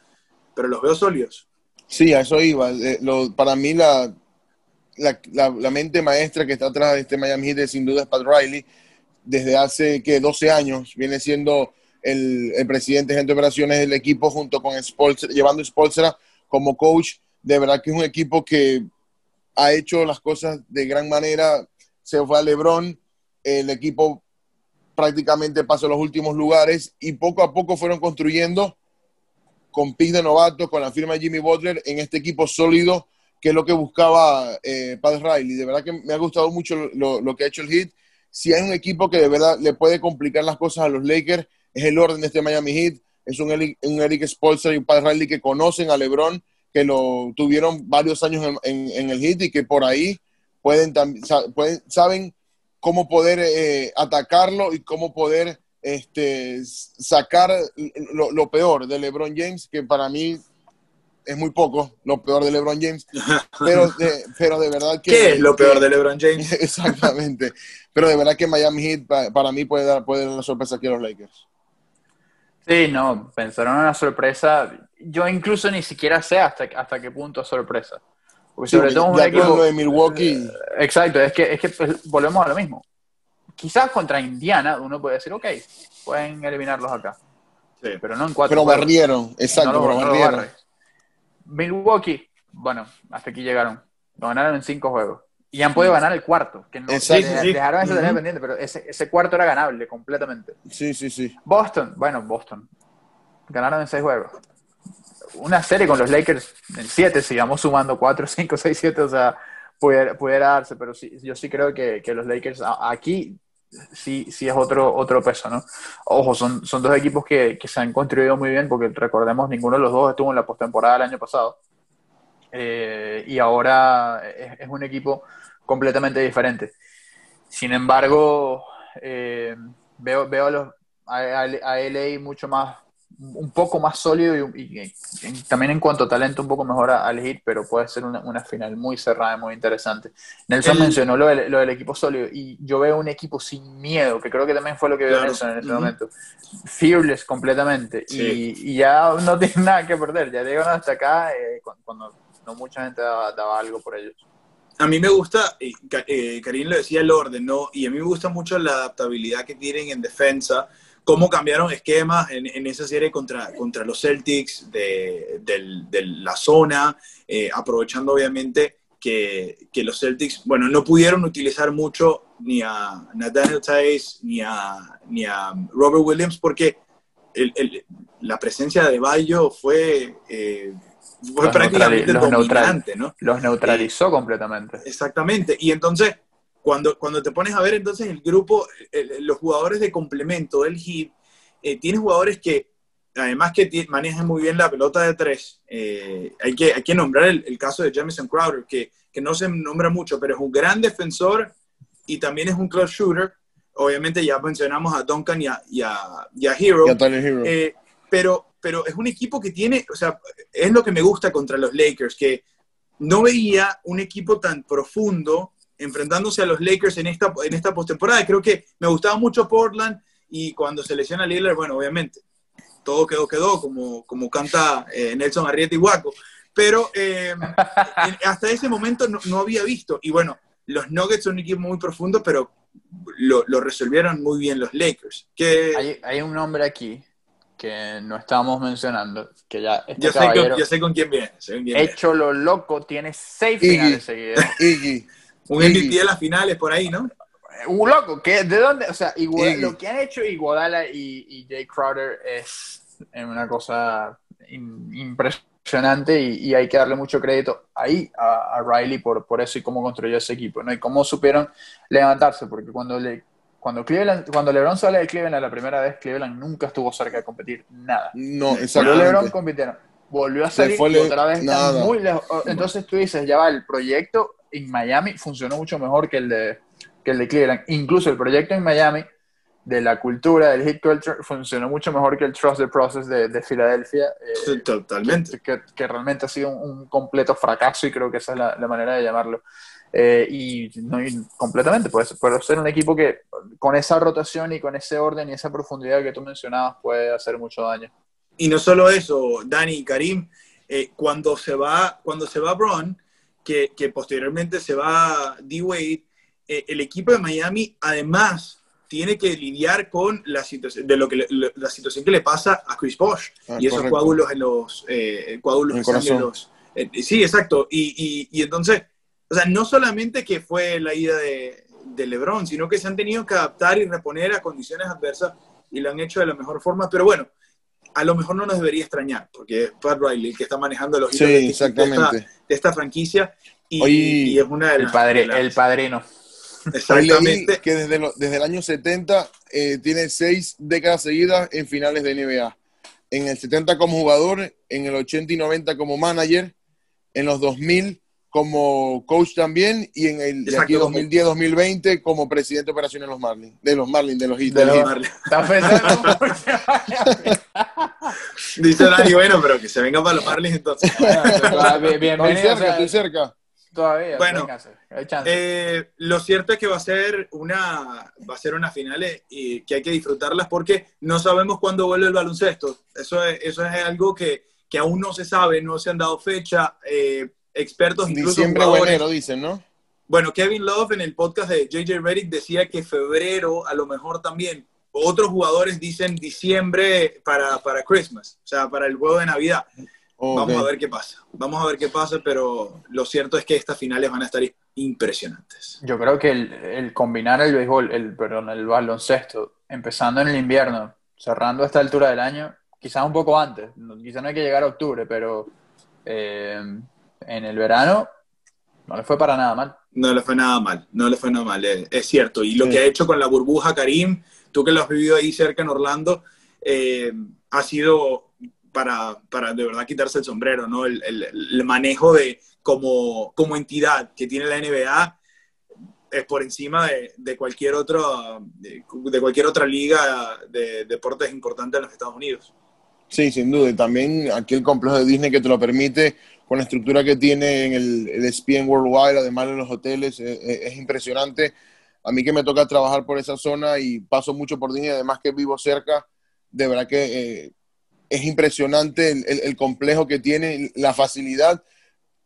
pero los veo sólidos. Sí, a eso iba. Eh, para mí la, la, mente maestra que está atrás de este Miami Heat sin duda es Pat Riley. Desde hace que 12 años viene siendo el, presidente de operaciones del equipo junto con Spolstra, llevando Spolstra como coach. De verdad que es un equipo que ha hecho las cosas de gran manera. Se fue a LeBron, el equipo prácticamente pasó a los últimos lugares y poco a poco fueron construyendo con pick de novato, con la firma de Jimmy Butler, en este equipo sólido, que es lo que buscaba eh, Pat Riley. De verdad que me ha gustado mucho lo, que ha hecho el Heat. Si hay un equipo que de verdad le puede complicar las cosas a los Lakers, es el orden de este Miami Heat. Es un Eric, un Eric Spolster y un Pat Riley que conocen a LeBron, que lo tuvieron varios años en, el Heat y que por ahí pueden, pueden saben cómo poder eh, atacarlo y cómo poder este, sacar lo, peor de LeBron James, que para mí es muy poco lo peor de LeBron James, pero de, pero de verdad que... ¿Qué es lo peor de LeBron James? Exactamente, pero de verdad que Miami Heat para, mí puede dar, puede dar una sorpresa aquí a los Lakers. Sí, no, pensaron en una sorpresa. Yo incluso ni siquiera sé hasta, hasta qué punto es sorpresa. Porque sobre todo un equipo de Milwaukee. Exacto, es que, es que pues, volvemos a lo mismo quizás contra Indiana uno puede decir, ok, pueden eliminarlos acá. Sí. Pero no en cuatro. Pero barrieron, exacto, pero barrieron. Milwaukee, bueno, hasta aquí llegaron. Lo ganaron en cinco juegos. Y han podido ganar el cuarto, que no dejaron tener pendiente, pero ese, ese, cuarto era ganable completamente. Sí, sí, sí. Boston, bueno, Boston. Ganaron en seis juegos. Una serie con los Lakers en siete, sigamos sumando cuatro, cinco, seis, siete, o sea, pudiera, pudiera darse, pero sí, yo sí creo que, que los Lakers aquí sí, sí es otro, otro peso, ¿no? Ojo, son, son dos equipos que, se han construido muy bien, porque recordemos, ninguno de los dos estuvo en la postemporada del año pasado. Eh, y ahora es, un equipo completamente diferente. Sin embargo, eh, veo, veo a, los, a, a LA mucho más un poco más sólido y, también en cuanto a talento un poco mejor al hit, pero puede ser una, final muy cerrada y muy interesante. Nelson mencionó lo del, equipo sólido y yo veo un equipo sin miedo, que creo que también fue lo que vio Nelson en este momento. Fearless completamente y, ya no tiene nada que perder, ya llegan hasta acá eh, cuando, no mucha gente daba, algo por ellos. A mí me gusta, eh, Karim lo decía, el orden, ¿no? Y a mí me gusta mucho la adaptabilidad que tienen en defensa cómo cambiaron esquemas en, esa serie contra, contra los Celtics de, la zona, eh, aprovechando obviamente que, los Celtics, bueno, no pudieron utilizar mucho ni a Nathaniel Tice ni a, ni a Robert Williams porque la presencia de Bayo fue... Eh, fue prácticamente dominante, ¿no? Los neutralizó completamente. Exactamente. Y entonces, cuando, cuando te pones a ver entonces el grupo, los jugadores de complemento del Heat, eh, tienes jugadores que, además que manejan muy bien la pelota de tres, eh, hay, que, hay que nombrar el, caso de Jamison Crowder, que, que, no se nombra mucho, pero es un gran defensor y también es un clutch shooter. Obviamente ya mencionamos a Duncan y a, y a, Hero. Eh, pero, pero es un equipo que tiene, o sea, es lo que me gusta contra los Lakers, que no veía un equipo tan profundo enfrentándose a los Lakers en esta, en esta postemporada. Creo que me gustaba mucho Portland y cuando se lesiona Lillard, bueno, obviamente, todo quedó, quedó, como, como canta eh, Nelson Arrieta y Guaco. Pero eh, hasta ese momento no, había visto. Y bueno, los Nuggets son un equipo muy profundo, pero lo, lo resolvieron muy bien los Lakers. Que... Hay, hay, un nombre aquí que no estábamos mencionando, que ya este yo, sé con, yo sé con quién viene. hecho lo loco, tiene seis finales seguidos. Un MVP de las finales por ahí, ¿no? Un loco, ¿de dónde? O sea, lo que han hecho Iguodala y, y Jay Crowder es una cosa impresionante y, hay que darle mucho crédito ahí a, Riley por, por eso y cómo construyó ese equipo, ¿no? Y cómo supieron levantarse, porque cuando le cuando, Cleveland, cuando LeBron sale de Cleveland la primera vez, Cleveland nunca estuvo cerca de competir nada. No, exactamente. LeBron compitieron, volvió a salir y otra vez muy lejos. Entonces tú dices, ya va, el proyecto en Miami funcionó mucho mejor que el de, que el de Cleveland. Incluso el proyecto en Miami de la cultura, del hit culture, funcionó mucho mejor que el Trust the Process de, de Filadelfia. Eh, totalmente. Que, que, realmente ha sido un, completo fracaso y creo que esa es la, manera de llamarlo. Eh, y, no, completamente, puede, puede ser un equipo que con esa rotación y con ese orden y esa profundidad que tú mencionabas puede hacer mucho daño. Y no solo eso, Dani y Karim, eh, cuando, se va, cuando se va Braun, que, que posteriormente se va D-Wade, el equipo de Miami además tiene que lidiar con la situación, de lo que la situación que le pasa a Chris Bosh. Ah, y esos coágulos en los eh, coágulos en los eh, sí exacto. Y, y, entonces o sea no solamente que fue la ida de, de, LeBron sino que se han tenido que adaptar y reponer a condiciones adversas y lo han hecho de la mejor forma. Pero bueno a lo mejor no nos debería extrañar porque Pat Riley que está manejando los hilos de, esta, esta, franquicia y, es una de el padre el padrino Exactamente. que desde, desde el año 70 eh, tiene seis décadas seguidas en finales de NBA. En el 70 como jugador, en el 80 y 90 como manager, en los 2000 como coach también y en el 2010-2020 como presidente de operaciones de los Marlins, de los Marlins, de los Heat. De, los Marlins. Dice Dani, bueno, pero que se venga para los Marlins entonces. Bienvenido. Estoy cerca, estoy cerca. Todavía, bueno, eh, lo cierto es que va a ser una, va a ser una final y que hay que disfrutarlas porque no sabemos cuándo vuelve el baloncesto. Eso es, eso es algo que, que aún no se sabe, no se han dado fecha. Eh, expertos incluso. Diciembre o enero, dicen, ¿no? Bueno, Kevin Love en el podcast de JJ Reddick decía que febrero a lo mejor también. Otros jugadores dicen diciembre para, para Christmas, o sea, para el juego de Navidad. Vamos a ver qué pasa. Vamos a ver qué pasa, pero lo cierto es que estas finales van a estar impresionantes. Yo creo que el, combinar el béisbol, el, perdón, el baloncesto, empezando en el invierno, cerrando a esta altura del año, quizás un poco antes, quizás no hay que llegar a octubre, pero eh, en el verano no le fue para nada mal. No le fue nada mal, no le fue nada mal, es, cierto. Y lo que ha hecho con la burbuja Karim, tú que lo has vivido ahí cerca en Orlando, eh, ha sido para, para de verdad quitarse el sombrero, ¿no? El, el, manejo de como, como entidad que tiene la NBA es por encima de, de cualquier otro de, cualquier otra liga de deportes importante en los Estados Unidos. Sí, sin duda. Y también aquí el complejo de Disney que te lo permite, con la estructura que tiene en el, el ESPN Worldwide, además de los hoteles, es, es, impresionante. A mí que me toca trabajar por esa zona y paso mucho por Disney, además que vivo cerca, de verdad que eh, es impresionante el, complejo que tiene, la facilidad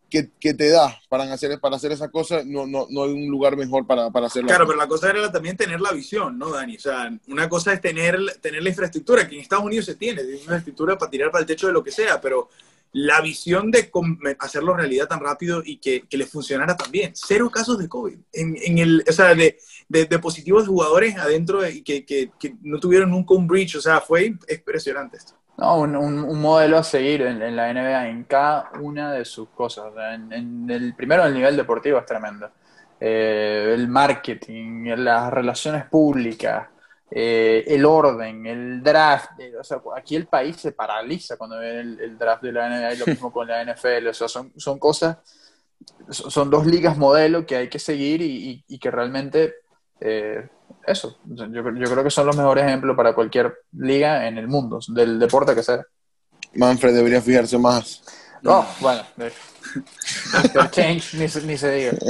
que, te da para hacer, para hacer esa cosa, no, no, no hay un lugar mejor para, para hacerlo. Claro, pero la cosa era también tener la visión, ¿no, Dani? O sea, una cosa es tener, tener la infraestructura, que en Estados Unidos se tiene, tiene una infraestructura para tirar para el techo de lo que sea, pero la visión de hacerlo realidad tan rápido y que, que le funcionara también. Cero casos de COVID. En, el, o sea, de, de, positivos jugadores adentro y que, no tuvieron nunca un breach. O sea, fue impresionante esto. No, un, un, modelo a seguir en, la NBA, en cada una de sus cosas. En, el primero, el nivel deportivo es tremendo. Eh, el marketing, las relaciones públicas, eh, el orden, el draft. Eh, o sea, aquí el país se paraliza cuando ve el, draft de la NBA y lo mismo con la NFL. O sea, son, son cosas, son dos ligas modelo que hay que seguir y, y, que realmente eso, yo, yo, creo que son los mejores ejemplos para cualquier liga en el mundo, del deporte que sea. Manfred debería fijarse más. No, bueno, change ni, ni, se diga.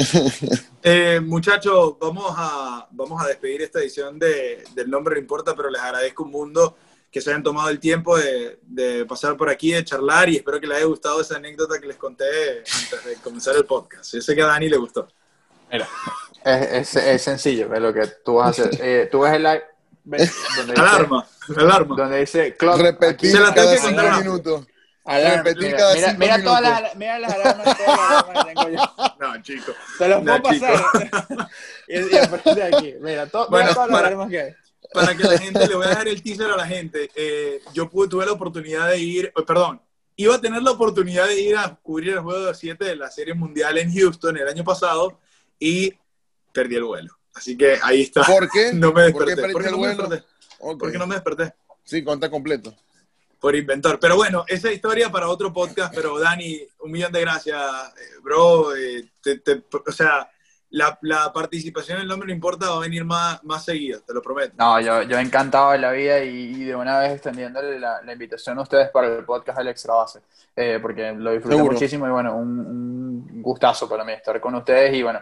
Eh, muchachos, vamos a, vamos a despedir esta edición de, del Nombre No Importa, pero les agradezco un mundo que se hayan tomado el tiempo de, de, pasar por aquí, de charlar y espero que les haya gustado esa anécdota que les conté antes de comenzar el podcast. Yo sé que a Dani le gustó. Mira, es, es, sencillo, es lo que tú vas a hacer. Eh, tú ves el live. Donde alarma, dice, alarma. Donde dice clock. Repetir cada cinco minutos. Repetir mira, cada mira, mira todas las, mira las alarmas, todas las alarmas que tengo yo. No, chico. Te los puedo pasar. y, y a partir de aquí, mira, to, bueno, mira todas las alarmas que hay. Para que la gente, le voy a dejar el teaser a la gente. Eh, yo pude, tuve la oportunidad de ir, oh, perdón, iba a tener la oportunidad de ir a cubrir el juego 7 de la Serie Mundial en Houston el año pasado y perdí el vuelo. Así que ahí está. ¿Por qué? No me ¿Por qué desperté. ¿Por qué el no me vuelo? desperté? Ok. ¿Por qué no me desperté? Sí, conta completo. Por inventor. Pero bueno, esa historia para otro podcast, pero Dani, un millón de gracias, eh, bro. eh, te- te- o sea, la, la participación en el nombre no importa, va a venir más, más seguido, te lo prometo. No, yo, yo encantado de la vida y, y de una vez extendiéndole la, la invitación a ustedes para el podcast del Extra Base, eh, porque lo disfruté Seguro. muchísimo y bueno, un, un gustazo para mí estar con ustedes y bueno,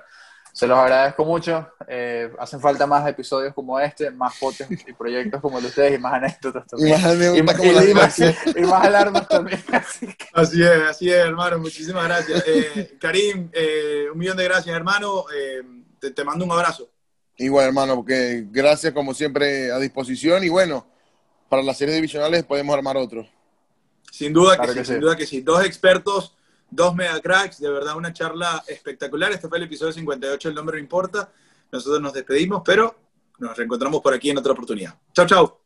se los agradezco mucho. eh, hacen falta más episodios como este, más podcasts y proyectos como el de ustedes y más anécdotas también. Y más Y más, y más- y más alarmas también. Así que- Así es, así es, hermano. Muchísimas gracias. Eh, Karim, eh, un millón de gracias, hermano. Eh, te, te mando un abrazo. Igual, hermano, porque gracias como siempre a disposición y bueno, para las series divisionales podemos armar otro. Sin duda que Claro sí, que sin sí. duda que sí. Dos expertos, dos mega cracks, de verdad una charla espectacular. Este fue el episodio 58, el nombre no importa. Nosotros nos despedimos, pero nos reencontramos por aquí en otra oportunidad. Chao, chao.